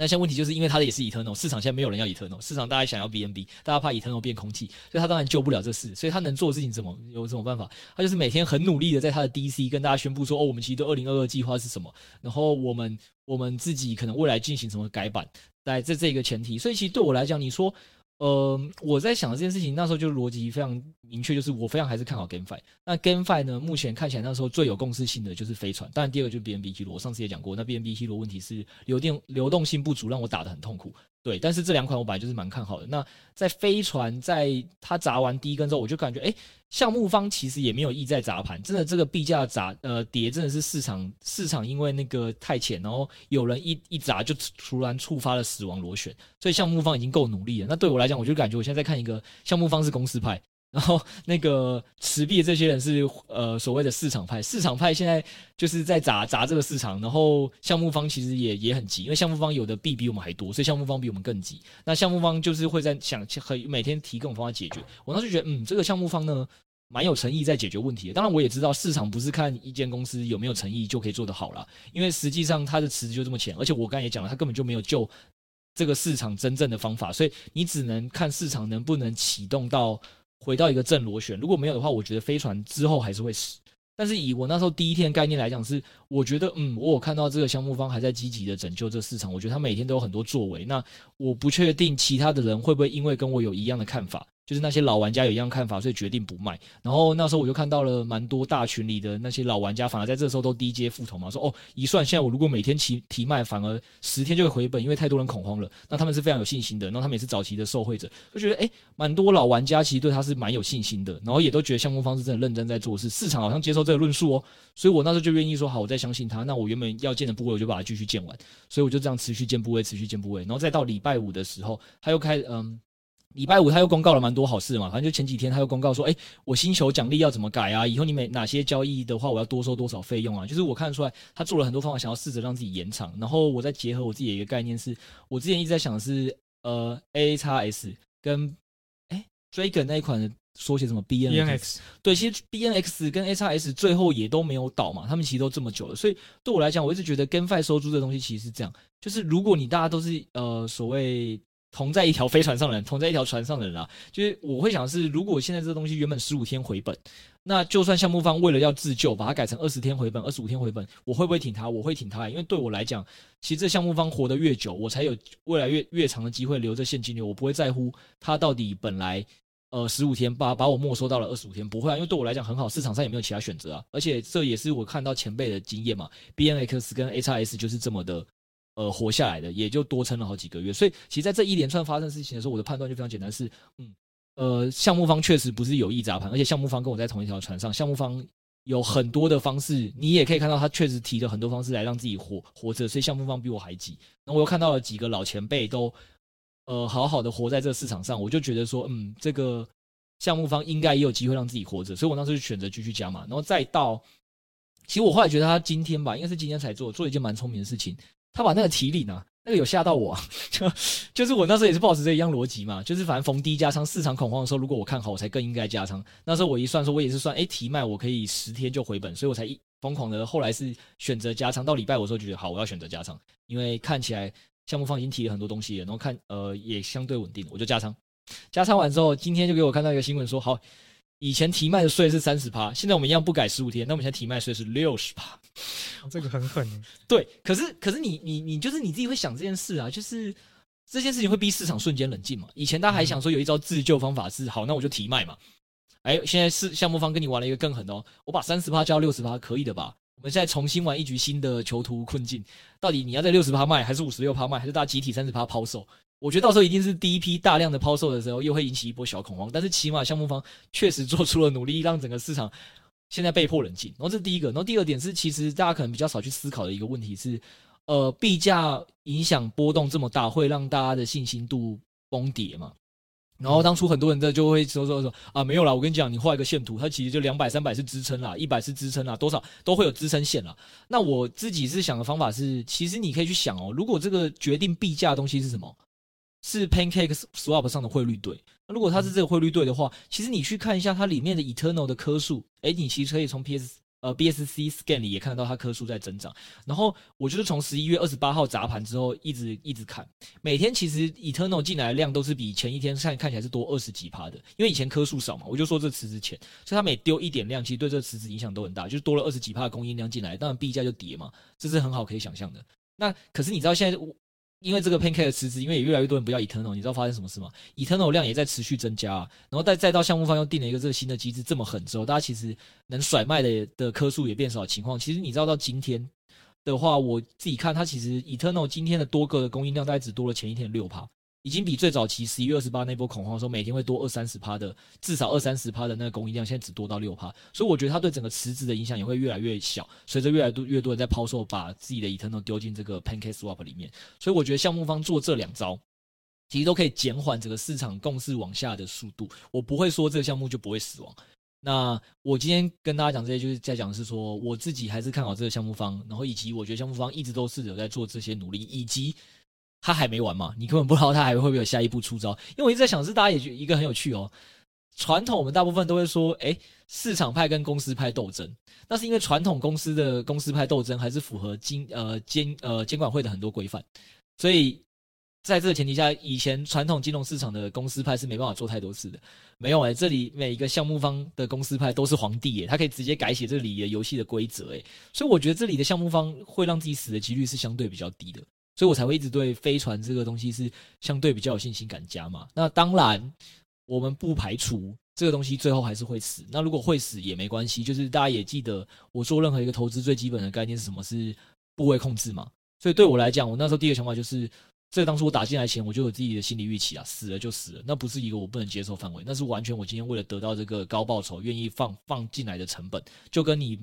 S2: 那现在问题就是因为它的也是 Eternal，市场现在没有人要 Eternal，市场大家想要 BNB，大家怕 Eternal 变空气，所以他当然救不了这事，所以他能做的事情怎么有什么办法？他就是每天很努力的在他的 DC 跟大家宣布说，哦，我们其实对二零二二计划是什么，然后我们我们自己可能未来进行什么改版，在这这一个前提，所以其实对我来讲，你说。呃，我在想这件事情，那时候就逻辑非常明确，就是我非常还是看好 GameFi。那 GameFi 呢，目前看起来那时候最有共识性的就是飞船，当然第二个就是 BNB 希罗。我上次也讲过，那 BNB 希罗问题是流电流动性不足，让我打得很痛苦。对，但是这两款我本来就是蛮看好的。那在飞船在它砸完第一根之后，我就感觉，哎，项目方其实也没有意在砸盘，真的这个币价砸呃跌，真的是市场市场因为那个太浅，然后有人一一砸就突然触发了死亡螺旋，所以项目方已经够努力了。那对我来讲，我就感觉我现在在看一个项目方是公司派。然后那个持币的这些人是呃所谓的市场派，市场派现在就是在砸砸这个市场，然后项目方其实也也很急，因为项目方有的币比我们还多，所以项目方比我们更急。那项目方就是会在想很每天提各种方法解决。我当时觉得，嗯，这个项目方呢蛮有诚意在解决问题的。当然，我也知道市场不是看一间公司有没有诚意就可以做得好了，因为实际上它的池子就这么浅，而且我刚才也讲了，它根本就没有救这个市场真正的方法，所以你只能看市场能不能启动到。回到一个正螺旋，如果没有的话，我觉得飞船之后还是会死。但是以我那时候第一天概念来讲，是我觉得，嗯，我有看到这个项目方还在积极的拯救这市场，我觉得他每天都有很多作为。那我不确定其他的人会不会因为跟我有一样的看法。就是那些老玩家有一样看法，所以决定不卖。然后那时候我就看到了蛮多大群里的那些老玩家，反而在这时候都低阶复投嘛，说哦，一算现在我如果每天提提卖，反而十天就会回本，因为太多人恐慌了。那他们是非常有信心的，然后他们也是早期的受惠者，就觉得诶，蛮多老玩家其实对他是蛮有信心的，然后也都觉得项目方是真的认真在做事，市场好像接受这个论述哦，所以我那时候就愿意说好，我再相信他。那我原本要建的部位，我就把它继续建完，所以我就这样持续建部位，持续建部位，然后再到礼拜五的时候，他又开嗯。礼拜五他又公告了蛮多好事嘛，反正就前几天他又公告说，哎，我星球奖励要怎么改啊？以后你每哪些交易的话，我要多收多少费用啊？就是我看得出来，他做了很多方法，想要试着让自己延长。然后我再结合我自己的一个概念是，我之前一直在想的是，呃，A X S 跟哎 Dragon 那一款的缩写什么 B N X？对，其实 B N X 跟 A X S 最后也都没有倒嘛，他们其实都这么久了，所以对我来讲，我一直觉得 GameFi 收租这东西其实是这样，就是如果你大家都是呃所谓。同在一条飞船上的人，同在一条船上的人啊，就是我会想是，如果现在这个东西原本十五天回本，那就算项目方为了要自救，把它改成二十天回本、二十五天回本，我会不会挺他？我会挺他，因为对我来讲，其实这项目方活得越久，我才有未来越越长的机会留着现金流，我不会在乎他到底本来呃十五天把把我没收到了二十五天，不会啊，因为对我来讲很好，市场上也没有其他选择啊，而且这也是我看到前辈的经验嘛，BNX 跟 HRS 就是这么的。呃，活下来的也就多撑了好几个月，所以其实在这一连串发生事情的时候，我的判断就非常简单，是，嗯，呃，项目方确实不是有意砸盘，而且项目方跟我在同一条船上，项目方有很多的方式，你也可以看到他确实提了很多方式来让自己活活着，所以项目方比我还急。那我又看到了几个老前辈都，呃，好好的活在这个市场上，我就觉得说，嗯，这个项目方应该也有机会让自己活着，所以我当时就选择继续加码，然后再到，其实我后来觉得他今天吧，应该是今天才做，做一件蛮聪明的事情。他把那个提领啊，那个有吓到我，就就是我那时候也是抱持这一样逻辑嘛，就是反正逢低加仓，市场恐慌的时候，如果我看好，我才更应该加仓。那时候我一算说，我也是算，哎，提卖我可以十天就回本，所以我才一疯狂的，后来是选择加仓。到礼拜五的时候就觉得好，我要选择加仓，因为看起来项目方已经提了很多东西了，然后看呃也相对稳定，我就加仓。加仓完之后，今天就给我看到一个新闻说，好。以前提卖的税是三十趴，现在我们一样不改十五天，那我们现在提卖税是六十趴，
S3: 这个很狠。
S2: 对，可是可是你你你就是你自己会想这件事啊，就是这件事情会逼市场瞬间冷静嘛。以前大家还想说有一招自救方法是、嗯、好，那我就提卖嘛。哎，现在是项目方跟你玩了一个更狠的哦，我把三十趴加六十趴可以的吧？我们现在重新玩一局新的囚徒困境，到底你要在六十趴卖，还是五十六趴卖，还是大家集体三十趴抛售？我觉得到时候一定是第一批大量的抛售的时候，又会引起一波小恐慌。但是起码项目方 确实做出了努力，让整个市场现在被迫冷静。然后这是第一个，然后第二点是，其实大家可能比较少去思考的一个问题是，呃，币价影响波动这么大，会让大家的信心度崩跌嘛？然后当初很多人在就会说说说啊，没有啦，我跟你讲，你画一个线图，它其实就两百、三百是支撑啦，一百是支撑啦，多少都会有支撑线啦。那我自己是想的方法是，其实你可以去想哦，如果这个决定币价的东西是什么？是 Pancakes Swap 上的汇率对。那如果它是这个汇率对的话，其实你去看一下它里面的 Eternal 的颗数，诶，你其实可以从 PS 呃 BSC Scan 里也看得到它颗数在增长。然后我就是从十一月二十八号砸盘之后一直一直看，每天其实 Eternal 进来的量都是比前一天看看起来是多二十几趴的，因为以前颗数少嘛，我就说这池子浅，所以它每丢一点量，其实对这池子影响都很大，就是多了二十几趴的供应量进来，当然币价就跌嘛，这是很好可以想象的。那可是你知道现在我。因为这个 Pancake 的辞职，因为也越来越多人不要 Eternal，你知道发生什么事吗？Eternal 量也在持续增加，然后再再到项目方又定了一个这个新的机制，这么狠之后，大家其实能甩卖的的颗数也变少的情况，其实你知道到今天的话，我自己看它其实 Eternal 今天的多个的供应量大概只多了前一天的六趴。已经比最早期十一月二十八那波恐慌的时候，每天会多二三十趴的，至少二三十趴的那个供应量，现在只多到六趴，所以我觉得它对整个池子的影响也会越来越小。随着越来越多人在抛售，把自己的 Eternal 丢进这个 Pancake Swap 里面，所以我觉得项目方做这两招，其实都可以减缓整个市场共识往下的速度。我不会说这个项目就不会死亡。那我今天跟大家讲这些，就是在讲是说，我自己还是看好这个项目方，然后以及我觉得项目方一直都是有在做这些努力，以及。他还没完嘛？你根本不知道他还会不会有下一步出招。因为我一直在想，是大家也觉得一个很有趣哦。传统我们大部分都会说，哎，市场派跟公司派斗争，那是因为传统公司的公司派斗争还是符合金呃监呃监管会的很多规范。所以在这个前提下，以前传统金融市场的公司派是没办法做太多事的。没有哎，这里每一个项目方的公司派都是皇帝耶，他可以直接改写这里的游戏的规则哎。所以我觉得这里的项目方会让自己死的几率是相对比较低的。所以我才会一直对飞船这个东西是相对比较有信心敢加嘛。那当然，我们不排除这个东西最后还是会死。那如果会死也没关系，就是大家也记得我做任何一个投资最基本的概念是什么？是部位控制嘛。所以对我来讲，我那时候第一个想法就是，这当初我打进来前我就有自己的心理预期啊，死了就死了，那不是一个我不能接受范围，那是完全我今天为了得到这个高报酬愿意放放进来的成本，就跟你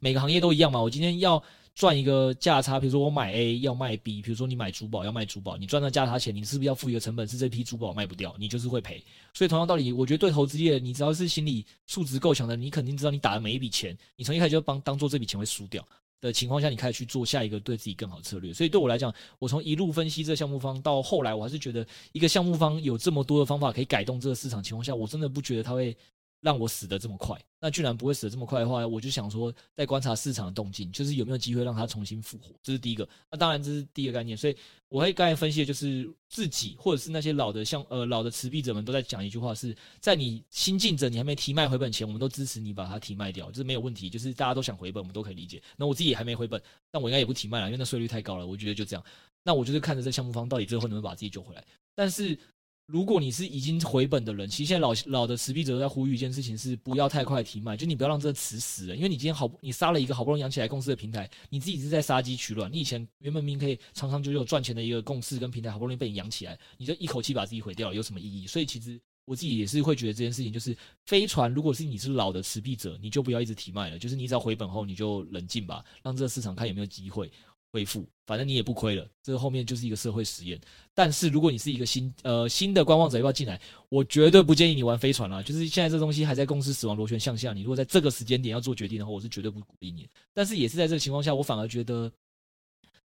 S2: 每个行业都一样嘛。我今天要。赚一个价差，比如说我买 A 要卖 B，比如说你买珠宝要卖珠宝，你赚到价差钱，你是不是要付一个成本？是这批珠宝卖不掉，你就是会赔。所以同样道理，我觉得对投资业，你只要是心理素质够强的，你肯定知道你打的每一笔钱，你从一开始就帮当做这笔钱会输掉的情况下，你开始去做下一个对自己更好的策略。所以对我来讲，我从一路分析这个项目方到后来，我还是觉得一个项目方有这么多的方法可以改动这个市场情况下，我真的不觉得他会。让我死得这么快，那居然不会死得这么快的话，我就想说，在观察市场的动静，就是有没有机会让它重新复活，这是第一个。那当然这是第一个概念，所以我会刚才分析的就是自己或者是那些老的像呃老的持币者们都在讲一句话是，在你新进者你还没提卖回本前，我们都支持你把它提卖掉，这是没有问题，就是大家都想回本，我们都可以理解。那我自己还没回本，但我应该也不提卖了，因为那税率太高了。我觉得就这样，那我就是看着这项目方到底最后能不能把自己救回来，但是。如果你是已经回本的人，其实现在老老的持币者在呼吁一件事情是不要太快提卖，就你不要让这个池死了，因为你今天好，你杀了一个好不容易养起来公司的平台，你自己是在杀鸡取卵。你以前原本明明可以长长久久赚钱的一个共识跟平台，好不容易被你养起来，你就一口气把自己毁掉了，有什么意义？所以其实我自己也是会觉得这件事情就是飞船，如果是你是老的持币者，你就不要一直提卖了，就是你只要回本后你就冷静吧，让这个市场看有没有机会。恢复，反正你也不亏了。这个后面就是一个社会实验。但是如果你是一个新呃新的观望者要不要进来，我绝对不建议你玩飞船了。就是现在这东西还在公司死亡螺旋向下，你如果在这个时间点要做决定的话，我是绝对不鼓励你。但是也是在这个情况下，我反而觉得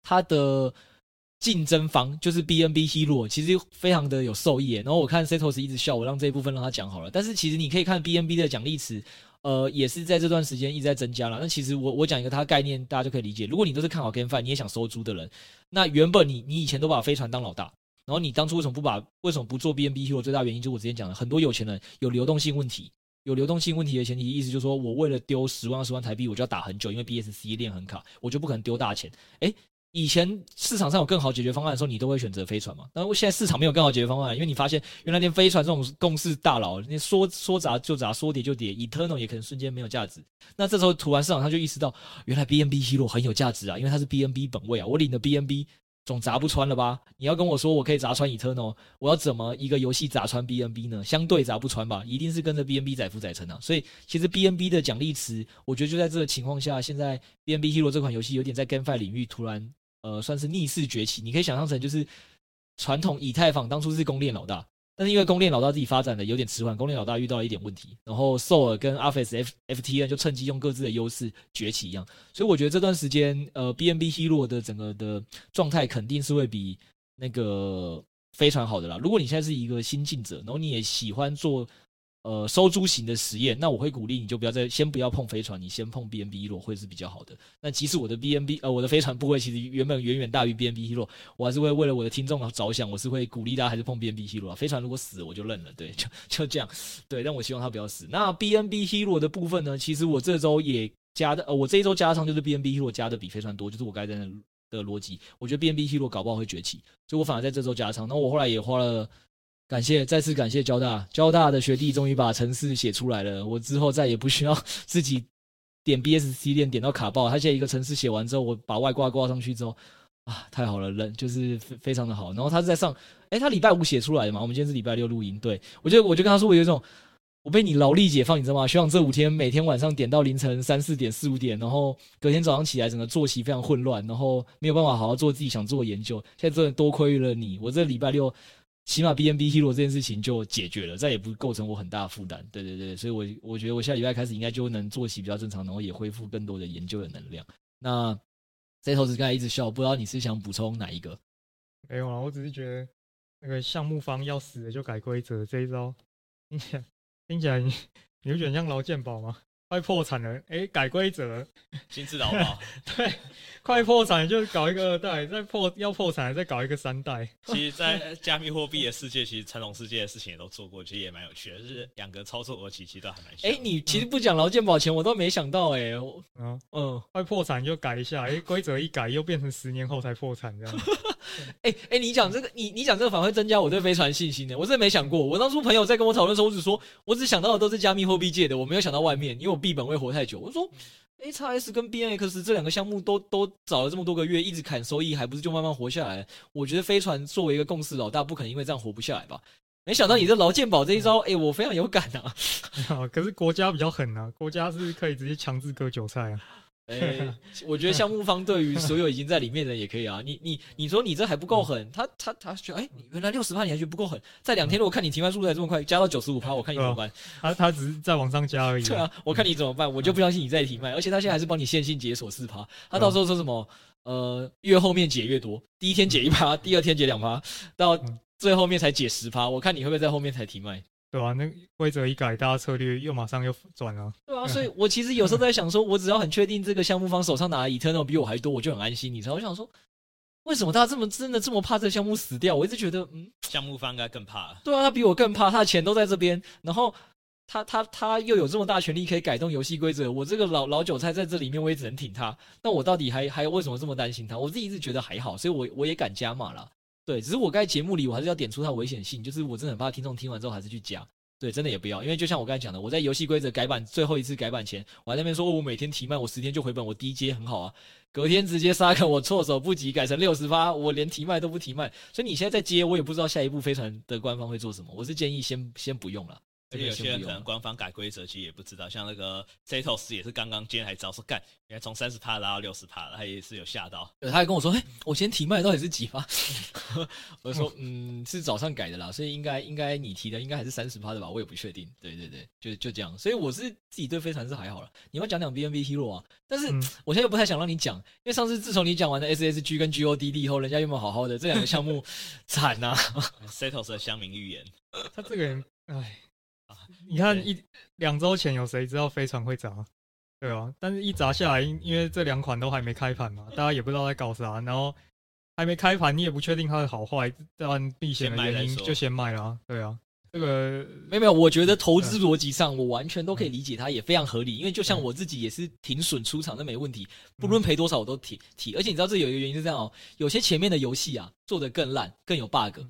S2: 他的竞争方就是 BNB Hero 其实非常的有受益。然后我看 Setos 一直笑，我让这一部分让他讲好了。但是其实你可以看 BNB 的奖励池。呃，也是在这段时间一直在增加了。那其实我我讲一个它的概念，大家就可以理解。如果你都是看好 GameFi，你也想收租的人，那原本你你以前都把飞船当老大，然后你当初为什么不把为什么不做 BNB Q？最大原因就是我之前讲的，很多有钱人有流动性问题，有流动性问题的前提意思就是说我为了丢十万二十万台币，我就要打很久，因为 BSC 链很卡，我就不可能丢大钱。诶以前市场上有更好解决方案的时候，你都会选择飞船嘛？但是现在市场没有更好解决方案，因为你发现原来连飞船这种共识大佬，你说说砸就砸，说跌就跌，Eternal 也可能瞬间没有价值。那这时候突然市场上就意识到，原来 BNB Hero 很有价值啊，因为它是 BNB 本位啊，我领的 BNB。总砸不穿了吧？你要跟我说我可以砸穿 Eternal，我要怎么一个游戏砸穿 BNB 呢？相对砸不穿吧，一定是跟着 BNB 载浮载沉啊。所以其实 BNB 的奖励池，我觉得就在这个情况下，现在 BNB Hero 这款游戏有点在 GameFi 领域突然呃算是逆势崛起。你可以想象成就是传统以太坊当初是公链老大。但是因为公链老大自己发展的有点迟缓，公链老大遇到了一点问题，然后 Sol 跟 Arfex F FTN 就趁机用各自的优势崛起一样，所以我觉得这段时间呃 BNB Hero 的整个的状态肯定是会比那个飞船好的啦。如果你现在是一个新进者，然后你也喜欢做。呃，收租型的实验，那我会鼓励你就不要再先不要碰飞船，你先碰 BNB Hero 会是比较好的。那即使我的 BNB 呃我的飞船部位其实原本远远大于 BNB Hero，我还是会为了我的听众着想，我是会鼓励大家还是碰 BNB Hero 啊。飞船如果死我就认了，对，就就这样，对。但我希望他不要死。那 BNB Hero 的部分呢？其实我这周也加的，呃，我这一周加上就是 BNB Hero 加的比飞船多，就是我刚才的的逻辑。我觉得 BNB Hero 搞不好会崛起，所以我反而在这周加仓。那我后来也花了。感谢，再次感谢交大，交大的学弟终于把城市写出来了。我之后再也不需要 自己点 BSC 链点到卡爆。他现在一个城市写完之后，我把外挂挂上去之后，啊，太好了，人就是非非常的好。然后他是在上，诶，他礼拜五写出来的嘛？我们今天是礼拜六录音，对，我就我就跟他说，我有一种我被你劳力解放，你知道吗？希望这五天每天晚上点到凌晨三四点、四五点，然后隔天早上起来整个作息非常混乱，然后没有办法好好做自己想做的研究。现在真的多亏了你，我这礼拜六。起码 BNB Hero 这件事情就解决了，再也不构成我很大的负担。对对对，所以我我觉得我下礼拜开始应该就能作息比较正常，然后也恢复更多的研究的能量。那这头子刚才一直笑，不知道你是想补充哪一个？
S3: 没有啊，我只是觉得那个项目方要死了就改规则这一招，听起来听起来你你会觉得像劳健保吗？快破产了，哎，改规则，
S1: 新制劳保，
S3: 对，快破产就搞一个二代，再破要破产再搞一个三代。
S1: 其实，在加密货币的世界，其实传统世界的事情也都做过，其实也蛮有趣的，就是两个操作逻辑其实都还蛮像。
S2: 哎，你其实不讲劳健保前，我都没想到，哎，
S3: 嗯嗯，快破产就改一下，哎，规则一改又变成十年后才破产这样。
S2: 哎哎，你讲这个，你你讲这个反而会增加我对飞船信心的，我真的没想过。我当初朋友在跟我讨论的时候，我只说，我只想到的都是加密货币界的，我没有想到外面，因为我。币本会活太久，我说，XRS 跟 BNX 这两个项目都都找了这么多个月，一直砍收益，还不是就慢慢活下来？我觉得飞船作为一个共识老大，不可能因为这样活不下来吧？没想到你这劳健保这一招，哎、我非常有感啊！
S3: 可是国家比较狠啊，国家是可以直接强制割韭菜啊。
S2: 哎、欸，我觉得项目方对于所有已经在里面的人也可以啊。你你你说你这还不够狠，他他他觉得哎，原来六十趴你还觉得不够狠？在两天如果看你提麦速度还这么快，加到九十五趴，我看你怎么办？
S3: 他他只是在往上加而已。
S2: 对啊，我看你怎么办？我就不相信你再提卖，而且他现在还是帮你线性解锁四趴，他到时候说什么？呃，越后面解越多，第一天解一趴，第二天解两趴，到最后面才解十趴。我看你会不会在后面才提卖？
S3: 对啊，那规则一改，大家策略又马上又转了。
S2: 对啊，所以我其实有时候在想说，我只要很确定这个项目方手上拿的 Eternal 比我还多，我就很安心。你知道，我想说，为什么大家这么真的这么怕这个项目死掉？我一直觉得，嗯，
S1: 项目方应该更怕。
S2: 对啊，他比我更怕，他的钱都在这边，然后他他他又有这么大权力可以改动游戏规则，我这个老老韭菜在这里面，我也只能挺他。那我到底还还为什么这么担心他？我自己一直觉得还好，所以我我也敢加码了。对，只是我刚才节目里我还是要点出它危险性，就是我真的很怕听众听完之后还是去加。对，真的也不要，因为就像我刚才讲的，我在游戏规则改版最后一次改版前，我还在那边说，我每天提卖，我十天就回本，我低阶很好啊，隔天直接杀个我措手不及，改成六十八，我连提卖都不提卖，所以你现在在接，我也不知道下一步飞船的官方会做什么，我是建议先先不用了。
S1: 而且有些人可能官方改规则，其实也不知道。像那个 Setos 也是刚刚今天还知道说，干，原来从三十趴拉到六十趴了，他也是有吓到。
S2: 他还跟我说：“哎、欸，我今天提卖到底是几趴？” 我就说：“嗯，是早上改的啦，所以应该应该你提的应该还是三十趴的吧？我也不确定。”对对对，就就这样。所以我是自己对飞船是还好了。你要讲讲 BNB Hero 啊，但是、嗯、我现在又不太想让你讲，因为上次自从你讲完了 SSG 跟 GODD 以后，人家有没有好好的这两个项目 惨 呐
S1: ？Setos 的乡民预言，
S3: 他这个人，哎。你看一两周前有谁知道飞船会砸，对啊？但是一砸下来，因为这两款都还没开盘嘛，大家也不知道在搞啥，然后还没开盘，你也不确定它的好坏，当然避险的原因就先卖了，对啊。这个
S2: 没有没有，我觉得投资逻辑上我完全都可以理解，它也非常合理。因为就像我自己也是停损出场，那没问题，不论赔多少我都提提。而且你知道这有一个原因是这样哦，有些前面的游戏啊做的更烂，更有 bug，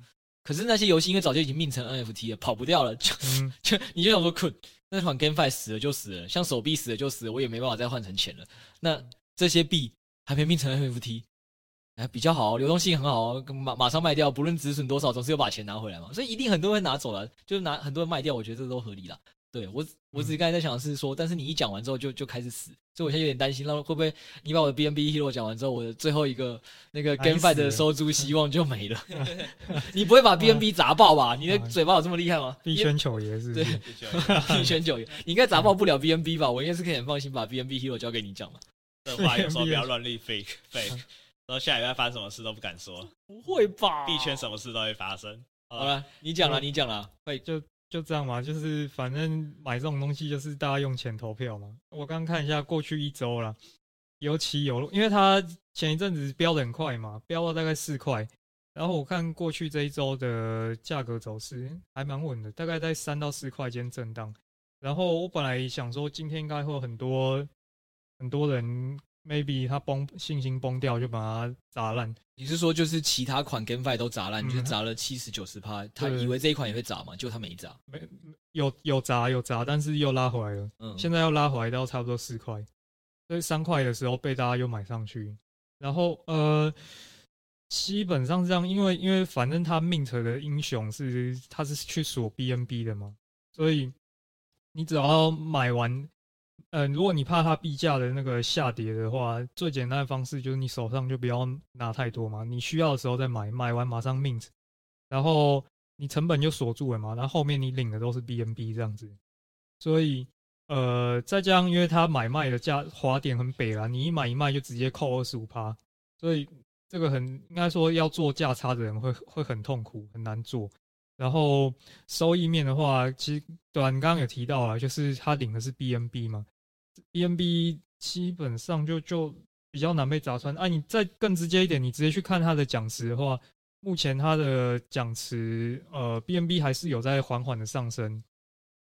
S2: 可是那些游戏因为早就已经命成 NFT 了，跑不掉了，就 就你就想说，困那款 GameFi 死了就死了，像手臂死了就死了，我也没办法再换成钱了。那这些币还没命成 NFT。哎，比较好，流动性很好，马马上卖掉，不论止损多少，总是有把钱拿回来嘛。所以一定很多人拿走了，就是拿很多人卖掉，我觉得这都合理啦。对我，我只是刚才在想的是说，但是你一讲完之后就就开始死，所以我现在有点担心，那会不会你把我的 BNB Hero 讲完之后，我的最后一个那个 GameFi 的收租希望就没了？你不会把 BNB 砸爆吧？你的嘴巴有这么厉害吗？
S3: 币圈九爷是？对，
S2: 币圈九爷，你应该砸爆不了 BNB 吧？我应该是可以很放心把 BNB Hero 交给你讲了。
S1: 这话有时候不要乱立 fake fake。然后下礼拜发生什么事都不敢说，
S2: 不会吧？
S1: 币圈什么事都会发生。
S2: 好了，你讲了，你讲了，会
S3: 就就这样嘛？就是反正买这种东西就是大家用钱投票嘛。我刚看一下过去一周了，有起有，因为它前一阵子飙得很快嘛，飙到大概四块。然后我看过去这一周的价格走势还蛮稳的，大概在三到四块间震荡。然后我本来想说今天应该会有很多很多人。Maybe 他崩信心崩掉，就把它砸烂。
S2: 你是说就是其他款 GameFi 都砸烂，嗯、就是砸了七十九十趴？他以为这一款也会砸嘛？就他没砸，
S3: 没有有砸有砸，但是又拉回来了。嗯，现在又拉回来到差不多四块，所以三块的时候被大家又买上去。然后呃，基本上这样，因为因为反正他 Mint 的英雄是他是去锁 BNB 的嘛，所以你只要买完。嗯、如果你怕它币价的那个下跌的话，最简单的方式就是你手上就不要拿太多嘛，你需要的时候再买，买完马上 mint，然后你成本就锁住了嘛，然后后面你领的都是 BNB 这样子。所以，呃，再加上因为它买卖的价滑点很北啦，你一买一卖就直接扣二十五趴，所以这个很应该说要做价差的人会会很痛苦，很难做。然后收益面的话，其实对啊，你刚刚有提到啊，就是他领的是 BNB 嘛，BNB 基本上就就比较难被砸穿。啊，你再更直接一点，你直接去看它的奖池的话，目前它的奖池呃 BNB 还是有在缓缓的上升。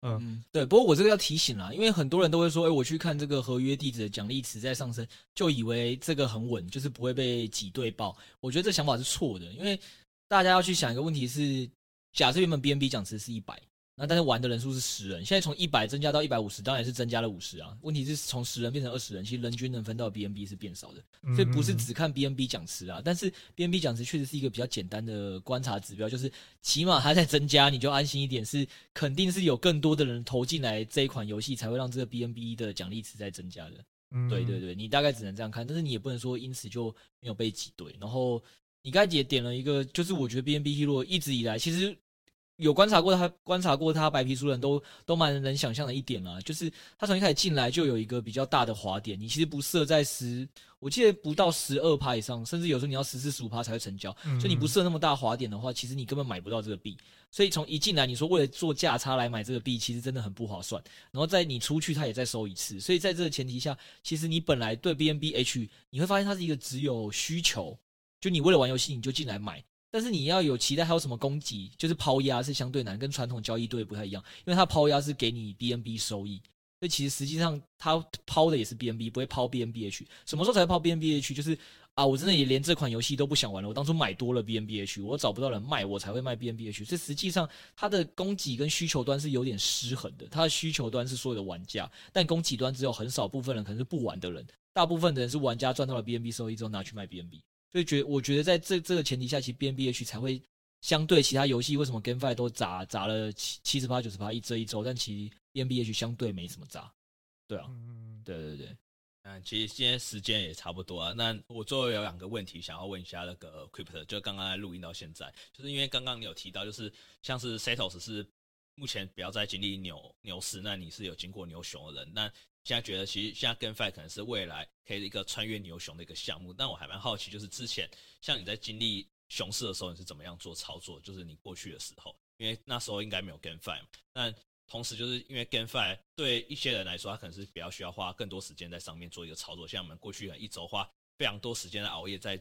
S3: 嗯，
S2: 对。不过我这个要提醒啦，因为很多人都会说，哎，我去看这个合约地址的奖励池在上升，就以为这个很稳，就是不会被挤兑爆。我觉得这想法是错的，因为大家要去想一个问题是。假设原本 BNB 奖池是一百，那但是玩的人数是十人，现在从一百增加到一百五十，当然是增加了五十啊。问题是从十人变成二十人，其实人均能分到 BNB 是变少的，所以不是只看 BNB 奖池啊。但是 BNB 奖池确实是一个比较简单的观察指标，就是起码它在增加，你就安心一点，是肯定是有更多的人投进来这一款游戏，才会让这个 BNB 的奖励池在增加的。对对对，你大概只能这样看，但是你也不能说因此就没有被挤兑。然后。你刚才也点了一个，就是我觉得 BNB Hero 一直以来其实有观察过他，观察过他白皮书人都都蛮能想象的一点啦，就是他从一开始进来就有一个比较大的滑点，你其实不设在十，我记得不到十二趴以上，甚至有时候你要十四十五趴才会成交，所以你不设那么大滑点的话，其实你根本买不到这个币。所以从一进来，你说为了做价差来买这个币，其实真的很不划算。然后在你出去，他也再收一次，所以在这个前提下，其实你本来对 BNBH 你会发现它是一个只有需求。就你为了玩游戏，你就进来买，但是你要有期待，还有什么供给？就是抛压是相对难，跟传统交易对不太一样，因为它抛压是给你 BNB 收益，所以其实实际上它抛的也是 BNB，不会抛 BNBH。什么时候才会抛 BNBH？就是啊，我真的也连这款游戏都不想玩了，我当初买多了 BNBH，我找不到人卖，我才会卖 BNBH。所以实际上它的供给跟需求端是有点失衡的，它的需求端是所有的玩家，但供给端只有很少部分人可能是不玩的人，大部分的人是玩家赚到了 BNB 收益之后拿去卖 BNB。所以觉，我觉得在这这个前提下，其实 BNBH 才会相对其他游戏，为什么 GameFi 都砸砸了七七十趴九十趴一这一周，但其实 BNBH 相对没什么砸。对啊，嗯，对对对。
S1: 嗯，其实今天时间也差不多了。那我最后有两个问题想要问一下那个 Crypto，就刚刚在录音到现在，就是因为刚刚你有提到，就是像是 Setos 是目前不要再经历牛牛市，那你是有经过牛熊的人，那。现在觉得其实现在 GameFi 可能是未来可以一个穿越牛熊的一个项目，但我还蛮好奇，就是之前像你在经历熊市的时候，你是怎么样做操作？就是你过去的时候，因为那时候应该没有 GameFi 嘛。但同时就是因为 GameFi 对一些人来说，他可能是比较需要花更多时间在上面做一个操作，像我们过去一周花非常多时间的熬夜在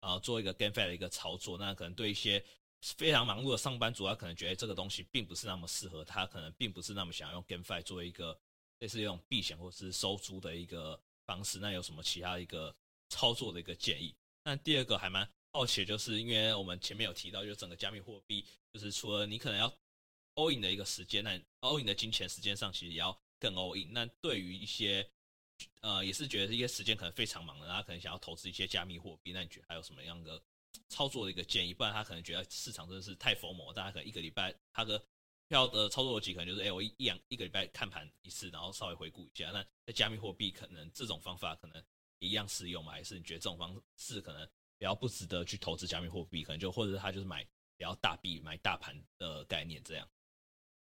S1: 啊、呃、做一个 GameFi 的一个操作，那可能对一些非常忙碌的上班族，他可能觉得这个东西并不是那么适合他，可能并不是那么想要用 GameFi 作为一个类似一种避险或是收租的一个方式。那有什么其他一个操作的一个建议？那第二个还蛮好奇，就是因为我们前面有提到，就整个加密货币，就是除了你可能要 all in 的一个时间，那 all in 的金钱时间上其实也要更 all in。那对于一些呃也是觉得一些时间可能非常忙的，他可能想要投资一些加密货币，那你觉得还有什么样的？操作的一个建议，不然他可能觉得市场真的是太疯魔，大家可能一个礼拜他的票的操作逻辑可能就是，哎、欸，我一两一个礼拜看盘一次，然后稍微回顾一下。那在加密货币，可能这种方法可能一样适用吗？还是你觉得这种方式可能比较不值得去投资加密货币？可能就或者是他就是买比较大币、买大盘的概念这样。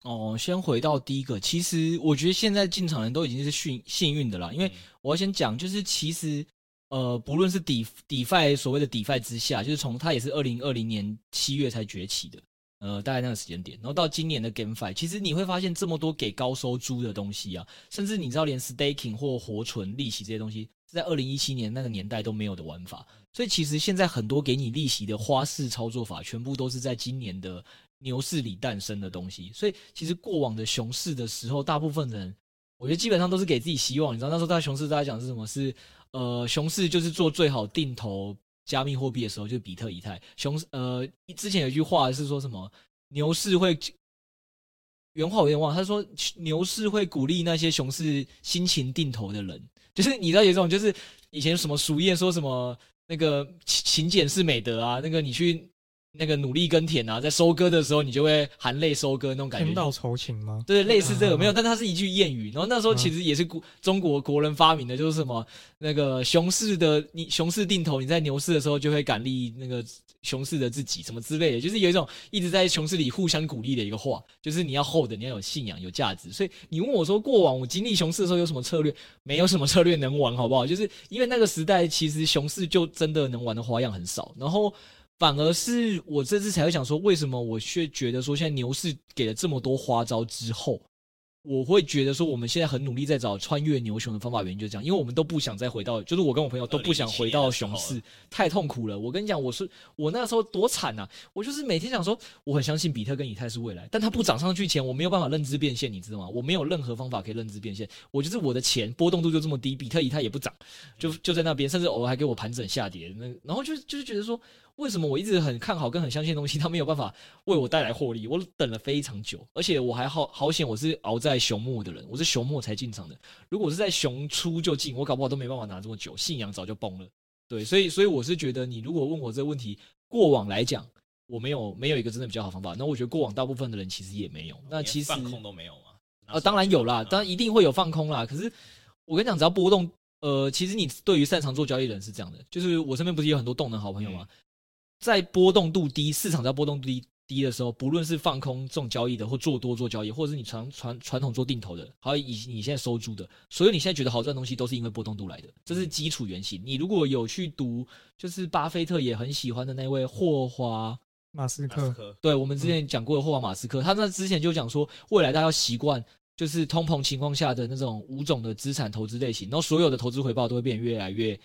S2: 哦，先回到第一个，其实我觉得现在进场人都已经是幸幸运的啦，因为我要先讲，就是其实。呃，不论是 D DeFi 所谓的 DeFi 之下，就是从它也是二零二零年七月才崛起的，呃，大概那个时间点，然后到今年的 GameFi，其实你会发现这么多给高收租的东西啊，甚至你知道连 Staking 或活存利息这些东西，是在二零一七年那个年代都没有的玩法，所以其实现在很多给你利息的花式操作法，全部都是在今年的牛市里诞生的东西，所以其实过往的熊市的时候，大部分人，我觉得基本上都是给自己希望，你知道那时候在熊市大家讲是什么？是呃，熊市就是做最好定投加密货币的时候，就是比特、以太。熊呃，之前有句话是说什么？牛市会原话我有点忘，他说牛市会鼓励那些熊市辛勤定投的人。就是你知道有这种，就是以前什么俗谚说什么那个勤勤俭是美德啊，那个你去。那个努力耕田啊，在收割的时候，你就会含泪收割那种感觉。
S3: 天道酬勤吗？
S2: 对，类似这个没有，但它是一句谚语。然后那时候其实也是国中国国人发明的，就是什么那个熊市的你熊市定投，你在牛市的时候就会感励那个熊市的自己，什么之类的，就是有一种一直在熊市里互相鼓励的一个话，就是你要厚的，你要有信仰，有价值。所以你问我说，过往我经历熊市的时候有什么策略？没有什么策略能玩，好不好？就是因为那个时代其实熊市就真的能玩的花样很少，然后。反而是我这次才会想说，为什么我却觉得说，现在牛市给了这么多花招之后，我会觉得说，我们现在很努力在找穿越牛熊的方法，原因就是这样，因为我们都不想再回到，就是我跟我朋友都不想回到熊市，太痛苦了。我跟你讲，我是我那时候多惨呐，我就是每天想说，我很相信比特跟以太是未来，但它不涨上去前，我没有办法认知变现，你知道吗？我没有任何方法可以认知变现，我就是我的钱波动度就这么低，比特以太也不涨，就就在那边，甚至偶尔还给我盘整下跌，那然后就就是觉得说。为什么我一直很看好跟很相信的东西，它没有办法为我带来获利？我等了非常久，而且我还好好险，我是熬在熊末的人，我是熊末才进场的。如果是在熊初就进，我搞不好都没办法拿这么久，信仰早就崩了。对，所以所以我是觉得，你如果问我这个问题，过往来讲，我没有没有一个真的比较好方法。那我觉得过往大部分的人其实也没有。那其实
S1: 放空都没有吗？
S2: 呃，当然有啦，当然一定会有放空啦。可是我跟你讲，只要波动，呃，其实你对于擅长做交易的人是这样的，就是我身边不是有很多动能好朋友吗？嗯在波动度低、市场在波动度低低的时候，不论是放空这种交易的，或做多做交易，或者是你传传传统做定投的，还有以你现在收租的，所有你现在觉得好赚的东西，都是因为波动度来的，这是基础原型。你如果有去读，就是巴菲特也很喜欢的那位霍华
S3: 马斯克，
S2: 对，我们之前讲过的霍华马斯克，他那之前就讲说，未来大家要习惯，就是通膨情况下的那种五种的资产投资类型，然后所有的投资回报都会变越来越。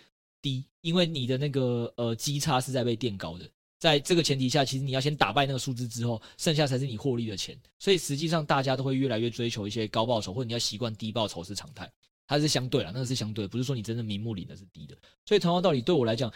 S2: 低，因为你的那个呃基差是在被垫高的，在这个前提下，其实你要先打败那个数字之后，剩下才是你获利的钱。所以实际上大家都会越来越追求一些高报酬，或者你要习惯低报酬是常态，它是相对啦，那个是相对，不是说你真正明目里的是低的。所以同样道理，对我来讲，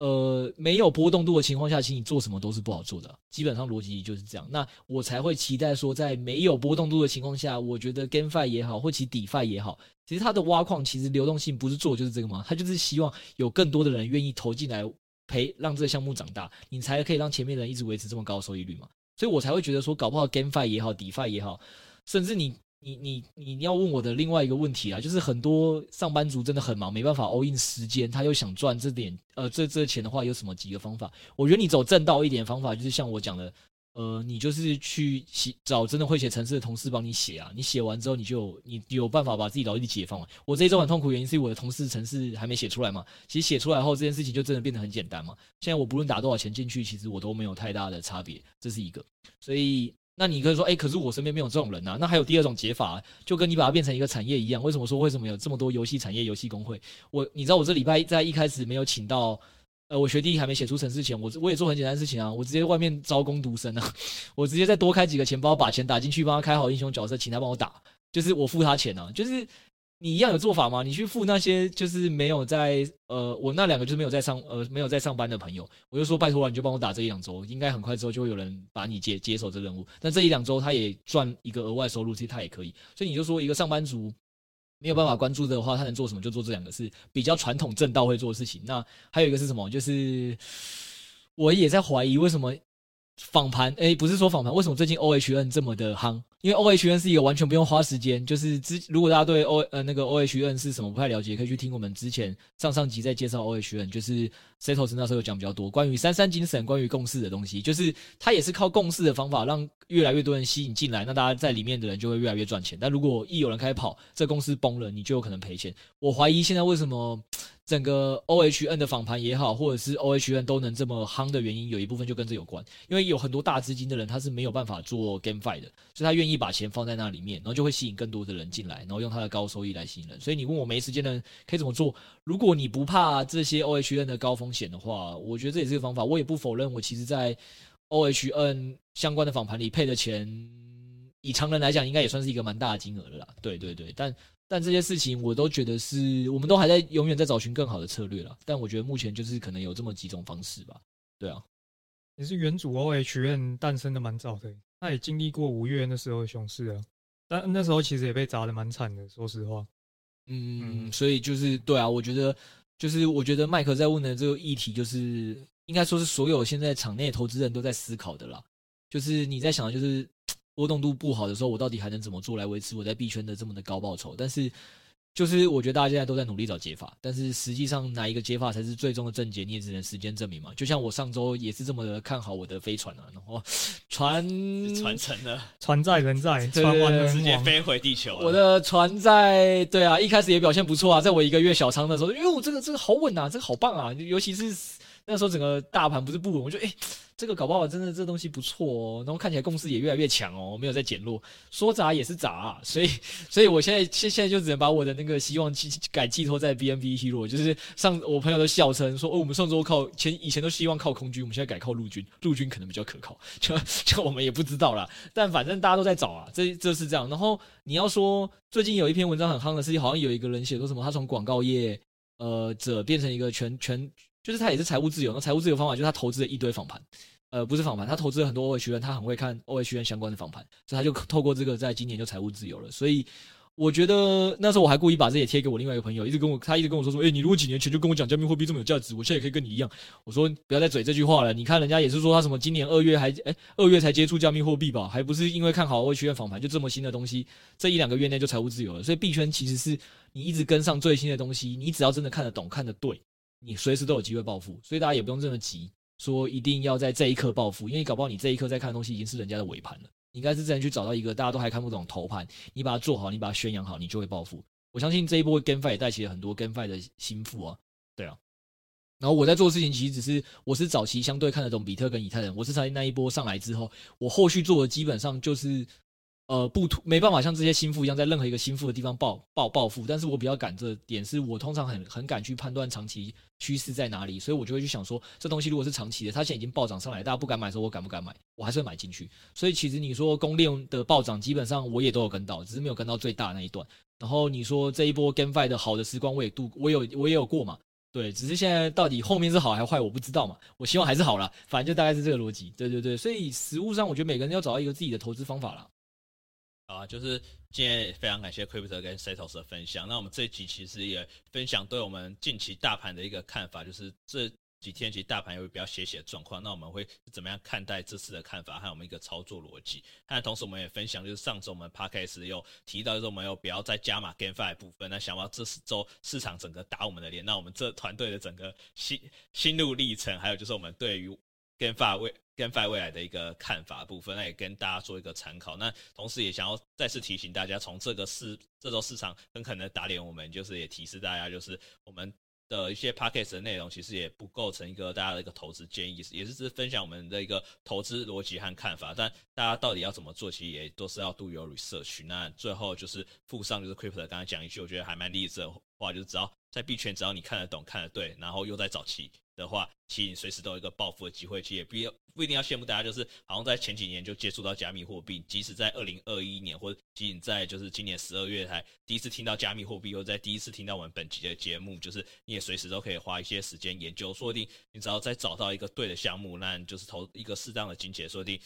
S2: 呃，没有波动度的情况下，其实你做什么都是不好做的，基本上逻辑就是这样。那我才会期待说，在没有波动度的情况下，我觉得 GameFi 也好，或其 DeFi 也好。其实它的挖矿其实流动性不是做就是这个吗？它就是希望有更多的人愿意投进来陪，让这个项目长大，你才可以让前面人一直维持这么高收益率嘛。所以我才会觉得说，搞不好 GameFi 也好，DeFi 也好，甚至你你你你你要问我的另外一个问题啊，就是很多上班族真的很忙，没办法 all in 时间，他又想赚这点呃这这钱的话，有什么几个方法？我觉得你走正道一点方法，就是像我讲的。呃，你就是去写找真的会写程式的同事帮你写啊，你写完之后，你就你有办法把自己劳力解放了。我这一周很痛苦，原因是我的同事程式还没写出来嘛。其实写出来后，这件事情就真的变得很简单嘛。现在我不论打多少钱进去，其实我都没有太大的差别，这是一个。所以，那你可以说，哎，可是我身边没有这种人呐。那还有第二种解法，就跟你把它变成一个产业一样。为什么说为什么有这么多游戏产业、游戏工会？我你知道我这礼拜在一开始没有请到。呃，我学弟还没写出程式前，我我也做很简单的事情啊，我直接外面招工读生啊，我直接再多开几个钱包，把钱打进去，帮他开好英雄角色，请他帮我打，就是我付他钱啊，就是。你一样有做法吗？你去付那些就是没有在呃，我那两个就是没有在上呃没有在上班的朋友，我就说拜托了，你就帮我打这一两周，应该很快之后就会有人把你接接手这任务。但这一两周他也赚一个额外收入，其实他也可以。所以你就说一个上班族没有办法关注的话，他能做什么？就做这两个是比较传统正道会做的事情。那还有一个是什么？就是 我也在怀疑为什么。访盘，诶，不是说访盘，为什么最近 OHN 这么的夯？因为 OHN 是一个完全不用花时间，就是之如果大家对 O 呃那个 OHN 是什么不太了解，可以去听我们之前上上集在介绍 OHN，就是 Setos 那时候有讲比较多关于三三精神、关于共识的东西，就是它也是靠共识的方法让越来越多人吸引进来，那大家在里面的人就会越来越赚钱。但如果一有人开始跑，这公司崩了，你就有可能赔钱。我怀疑现在为什么？整个 OHN 的访盘也好，或者是 OHN 都能这么夯的原因，有一部分就跟这有关。因为有很多大资金的人，他是没有办法做 GameFi 的，所以他愿意把钱放在那里面，然后就会吸引更多的人进来，然后用他的高收益来吸引人。所以你问我没时间的人可以怎么做？如果你不怕这些 OHN 的高风险的话，我觉得这也是个方法。我也不否认，我其实在 OHN 相关的访盘里配的钱，以常人来讲，应该也算是一个蛮大的金额了啦。对对对，但。但这些事情我都觉得是，我们都还在永远在找寻更好的策略了。但我觉得目前就是可能有这么几种方式吧。对啊，
S3: 也是元祖 OHN 诞生的蛮早的，他也经历过五月那时候的熊市啊，但那时候其实也被砸的蛮惨的，说实话。
S2: 嗯，嗯，所以就是对啊，我觉得就是我觉得麦克在问的这个议题，就是应该说是所有现在场内投资人都在思考的啦。就是你在想的就是。波动度不好的时候，我到底还能怎么做来维持我在币圈的这么的高报酬？但是，就是我觉得大家现在都在努力找解法，但是实际上哪一个解法才是最终的症结，你也只能时间证明嘛。就像我上周也是这么的看好我的飞船啊，然后船
S1: 传承了，
S3: 船在人在，
S2: 船完了
S1: 直接飞回地球。
S2: 我的船在，对啊，一开始也表现不错啊，在我一个月小仓的时候，哟，这个这个好稳啊，这个好棒啊，尤其是那时候整个大盘不是不稳，我就哎。欸这个搞不好真的这东西不错哦，然后看起来共识也越来越强哦，没有在减弱，说砸也是砸啊，所以所以我现在现现在就只能把我的那个希望寄改寄托在 BNB Hero，就是上我朋友都笑称说哦，我们上周靠前以前都希望靠空军，我们现在改靠陆军，陆军可能比较可靠，就就我们也不知道啦，但反正大家都在找啊，这这是这样。然后你要说最近有一篇文章很夯的事情，好像有一个人写说什么，他从广告业呃者变成一个全全。就是他也是财务自由，那财务自由方法就是他投资了一堆访盘，呃，不是访盘，他投资了很多 OHN，他很会看 OHN 相关的访盘，所以他就透过这个在今年就财务自由了。所以我觉得那时候我还故意把这也贴给我另外一个朋友，一直跟我他一直跟我说说，诶、欸，你如果几年前就跟我讲加密货币这么有价值，我现在也可以跟你一样。我说不要再嘴这句话了，你看人家也是说他什么今年二月还诶二月才接触加密货币吧，还不是因为看好 OHN 访盘就这么新的东西，这一两个月内就财务自由了。所以币圈其实是你一直跟上最新的东西，你只要真的看得懂看得对。你随时都有机会暴富，所以大家也不用这么急，说一定要在这一刻暴富，因为搞不好你这一刻在看的东西已经是人家的尾盘了。你应该是真的去找到一个大家都还看不懂头盘，你把它做好，你把它宣扬好，你就会暴富。我相信这一波 GameFi 也带起了很多 GameFi 的心腹啊，对啊。然后我在做事情其实只是，我是早期相对看得懂比特跟以太人，我是在那一波上来之后，我后续做的基本上就是。呃，不突没办法像这些心腹一样，在任何一个心腹的地方暴暴暴富，但是我比较敢这点是我通常很很敢去判断长期趋势在哪里，所以我就会去想说，这东西如果是长期的，它现在已经暴涨上来，大家不敢买的时候，我敢不敢买？我还是会买进去。所以其实你说公链的暴涨，基本上我也都有跟到，只是没有跟到最大那一段。然后你说这一波 GameFi 的好的时光，我也度，我有我也有过嘛？对，只是现在到底后面是好还是坏，我不知道嘛。我希望还是好啦，反正就大概是这个逻辑。对对对，所以实务上，我觉得每个人要找到一个自己的投资方法啦。
S1: 啊，就是今天非常感谢 Crypto 跟 Setos 的分享。那我们这一集其实也分享对我们近期大盘的一个看法，就是这几天其实大盘有比较斜斜的状况，那我们会怎么样看待这次的看法，还有我们一个操作逻辑。那同时我们也分享，就是上周我们 Podcast 有提到，就是我们有不要再加码 GameFi 部分，那想不到这周市场整个打我们的脸，那我们这团队的整个心心路历程，还有就是我们对于 GameFi 未 GameFi 未来的一个看法部分，那也跟大家做一个参考。那同时也想要再次提醒大家，从这个市这周市场很可能打脸我们，就是也提示大家，就是我们的一些 Podcast 的内容，其实也不构成一个大家的一个投资建议，也是只是分享我们的一个投资逻辑和看法。但大家到底要怎么做，其实也都是要 do your research。那最后就是附上就是 Crypto 刚才讲一句，我觉得还蛮励志的话，就是只要在币圈，只要你看得懂、看得对，然后又在早期。的话，其实你随时都有一个暴富的机会。其实也不要不一定要羡慕大家，就是好像在前几年就接触到加密货币，即使在二零二一年或者仅仅在就是今年十二月才第一次听到加密货币，又在第一次听到我们本期的节目，就是你也随时都可以花一些时间研究，说不定你只要再找到一个对的项目，那就是投一个适当的金钱，说不定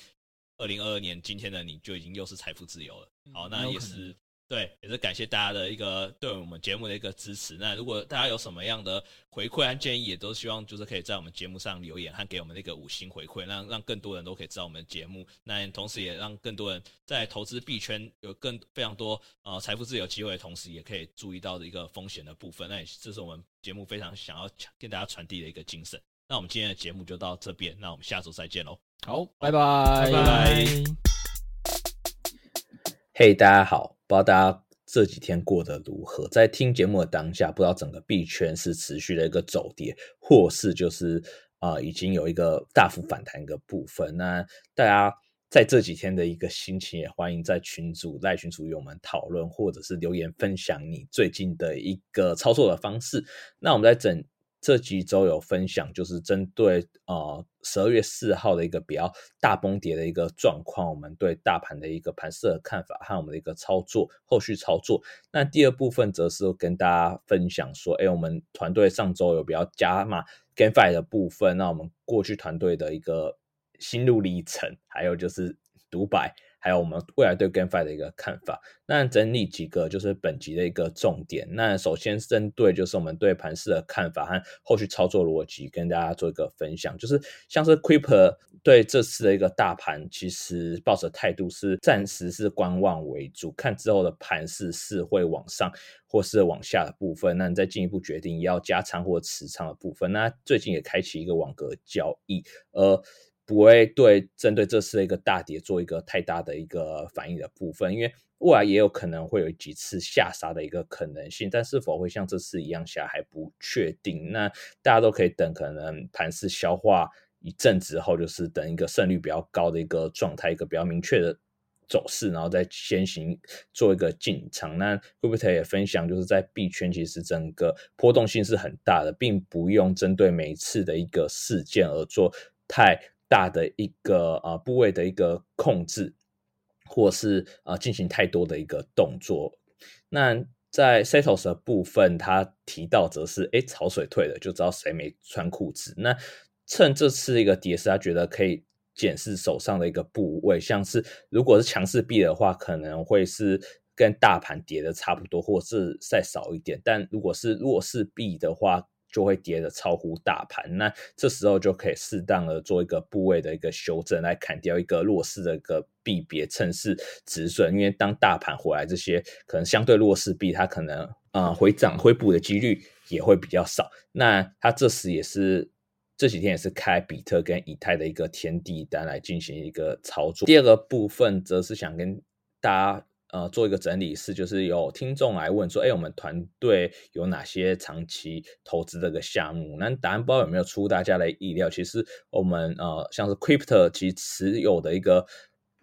S1: 二零二二年今天的你就已经又是财富自由了。好，那也是。对，也是感谢大家的一个对我们节目的一个支持。那如果大家有什么样的回馈和建议，也都希望就是可以在我们节目上留言和给我们一个五星回馈，让让更多人都可以知道我们的节目。那同时也让更多人在投资币圈有更非常多呃财富自由机会的同时，也可以注意到的一个风险的部分。那也这是我们节目非常想要跟大家传递的一个精神。那我们今天的节目就到这边，那我们下周再见喽。
S2: 好，拜拜，
S3: 拜拜。
S4: 嘿，hey, 大家好，不知道大家这几天过得如何？在听节目的当下，不知道整个币圈是持续的一个走跌，或是就是啊、已经有一个大幅反弹一个部分。那大家在这几天的一个心情，也欢迎在群组赖群组与我们讨论，或者是留言分享你最近的一个操作的方式。那我们在整。这几周有分享，就是针对呃十二月四号的一个比较大崩跌的一个状况，我们对大盘的一个盘势的看法和我们的一个操作后续操作。那第二部分则是跟大家分享说，哎，我们团队上周有比较加码 GFI 的部分，那我们过去团队的一个心路历程，还有就是独白。还有我们未来对 GameFi 的一个看法，那整理几个就是本集的一个重点。那首先针对就是我们对盘市的看法和后续操作逻辑，跟大家做一个分享。就是像是 Crypto 对这次的一个大盘，其实抱着态度是暂时是观望为主，看之后的盘势是会往上或是往下的部分，那你再进一步决定要加仓或持仓的部分。那最近也开启一个网格交易，呃。不会对针对这次的一个大跌做一个太大的一个反应的部分，因为未来也有可能会有几次下杀的一个可能性，但是否会像这次一样下还不确定。那大家都可以等，可能盘势消化一阵子后，就是等一个胜率比较高的一个状态，一个比较明确的走势，然后再先行做一个进场。那会不会也分享，就是在币圈其实整个波动性是很大的，并不用针对每一次的一个事件而做太。大的一个呃部位的一个控制，或是呃进行太多的一个动作。那在 Setos 的部分，他提到则是，哎，潮水退了，就知道谁没穿裤子。那趁这次一个跌势，他觉得可以检视手上的一个部位，像是如果是强势币的话，可能会是跟大盘跌的差不多，或是再少一点。但如果是弱势币的话，就会跌得超乎大盘，那这时候就可以适当的做一个部位的一个修正，来砍掉一个弱势的一个币别，趁势止损。因为当大盘回来，这些可能相对弱势币，它可能呃回涨回补的几率也会比较少。那它这时也是这几天也是开比特跟以太的一个天地单来进行一个操作。第二个部分则是想跟大家。呃，做一个整理是，就是有听众来问说，哎，我们团队有哪些长期投资这个项目？那答案不知道有没有出大家的意料？其实我们呃，像是 Crypto 其实持有的一个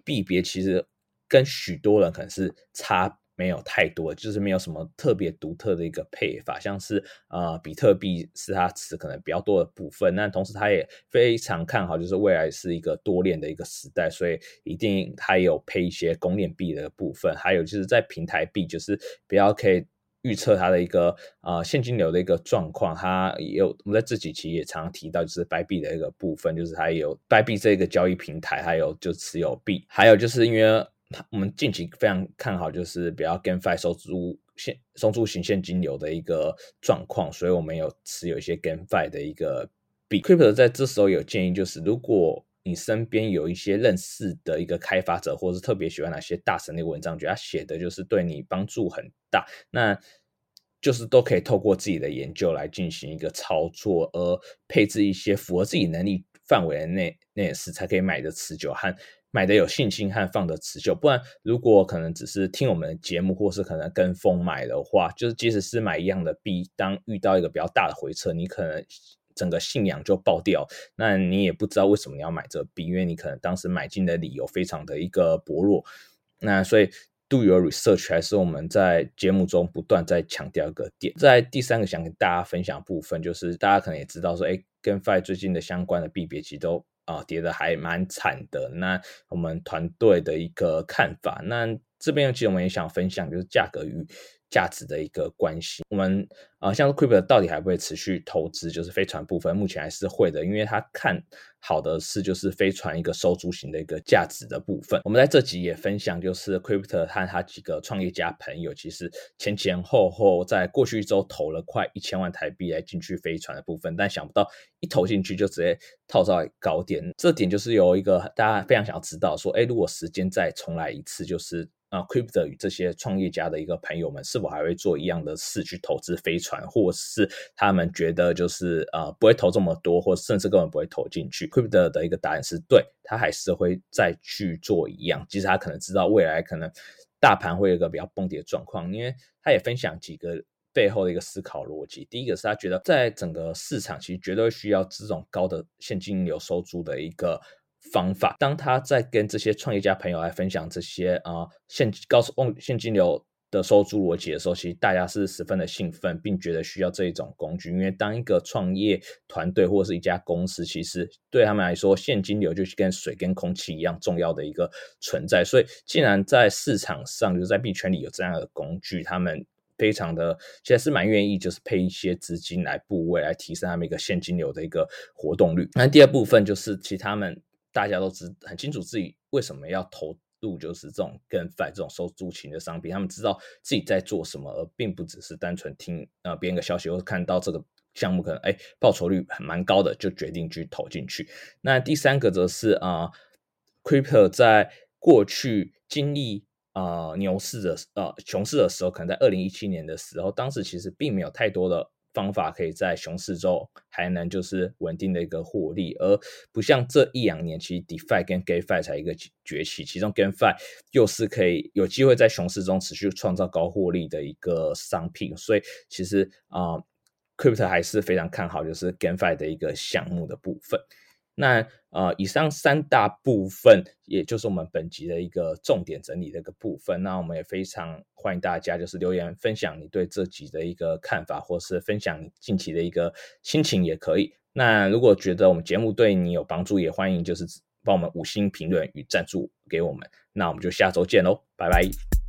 S4: 币别，其实跟许多人可能是差。没有太多，就是没有什么特别独特的一个配法，像是呃，比特币是它持可能比较多的部分，那同时它也非常看好，就是未来是一个多链的一个时代，所以一定还有配一些公链币的部分，还有就是在平台币，就是比较可以预测它的一个呃现金流的一个状况，它也有我们在这几期也常常提到，就是币币的一个部分，就是它有币币这个交易平台，还有就持有币，还有就是因为。我们近期非常看好，就是比较 GameFi 收租现收租型现金流的一个状况，所以我们有持有一些 GameFi 的一个币。Crypto 在这时候有建议，就是如果你身边有一些认识的一个开发者，或者是特别喜欢哪些大神的文章，觉得他写的就是对你帮助很大，那就是都可以透过自己的研究来进行一个操作，而配置一些符合自己能力范围的那那也是才可以买的持久和。买的有信心和放的持久，不然如果可能只是听我们的节目，或是可能跟风买的话，就是即使是买一样的币，当遇到一个比较大的回撤，你可能整个信仰就爆掉，那你也不知道为什么你要买这币，因为你可能当时买进的理由非常的一个薄弱。那所以 do your research 还是我们在节目中不断在强调一个点。在第三个想跟大家分享部分，就是大家可能也知道说，哎跟 Fi 最近的相关的币别其实都啊、跌的还蛮惨的。那我们团队的一个看法，那这边其实我们也想分享，就是价格与。价值的一个关系，我们啊、像 Crypto 到底还会不会持续投资？就是飞船部分，目前还是会的，因为他看好的是就是飞船一个收租型的一个价值的部分。我们在这集也分享，就是 Crypto 和他几个创业家朋友，其实前前后后在过去一周投了快一千万台币来进去飞船的部分，但想不到一投进去就直接套在高点，这点就是有一个大家非常想要知道，说，哎，如果时间再重来一次，就是。啊，Crypto 与这些创业家的一个朋友们，是否还会做一样的事去投资飞船，或是他们觉得就是呃不会投这么多，或甚至根本不会投进去？Crypto 的一个答案是对，他还是会再去做一样，即使他可能知道未来可能大盘会有一个比较崩跌的状况，因为他也分享几个背后的一个思考逻辑。第一个是他觉得在整个市场其实绝对需要这种高的现金流收租的一个。方法，当他在跟这些创业家朋友来分享这些啊现高收现金流的收租逻辑的时候，其实大家是十分的兴奋，并觉得需要这一种工具。因为当一个创业团队或者是一家公司，其实对他们来说，现金流就是跟水跟空气一样重要的一个存在。所以，既然在市场上，就是在币圈里有这样的工具，他们非常的其实是蛮愿意，就是配一些资金来部位，来提升他们一个现金流的一个活动率。那第二部分就是，其他们。大家都知很清楚自己为什么要投入，就是这种 GameFi 这种收租型的商品，他们知道自己在做什么，而并不只是单纯听呃别人的消息，或看到这个项目可能哎报酬率很蛮高的，就决定去投进去。那第三个则是啊、呃、Crypto 在过去经历啊、牛市的呃熊市的时候，可能在二零一七年的时候，当时其实并没有太多的。方法可以在熊市中还能就是稳定的一个获利，而不像这一两年，其实 DeFi 跟 GameFi 才一个崛起，其中 GameFi 又是可以有机会在熊市中持续创造高获利的一个商品，所以其实啊、呃，Crypto 还是非常看好就是 GameFi 的一个项目的部分。那呃，以上三大部分，也就是我们本集的一个重点整理的一个部分。那我们也非常欢迎大家，就是留言分享你对这集的一个看法，或是分享你近期的一个心情也可以。那如果觉得我们节目对你有帮助，也欢迎就是帮我们五星评论与赞助给我们。那我们就下周见喽，拜拜。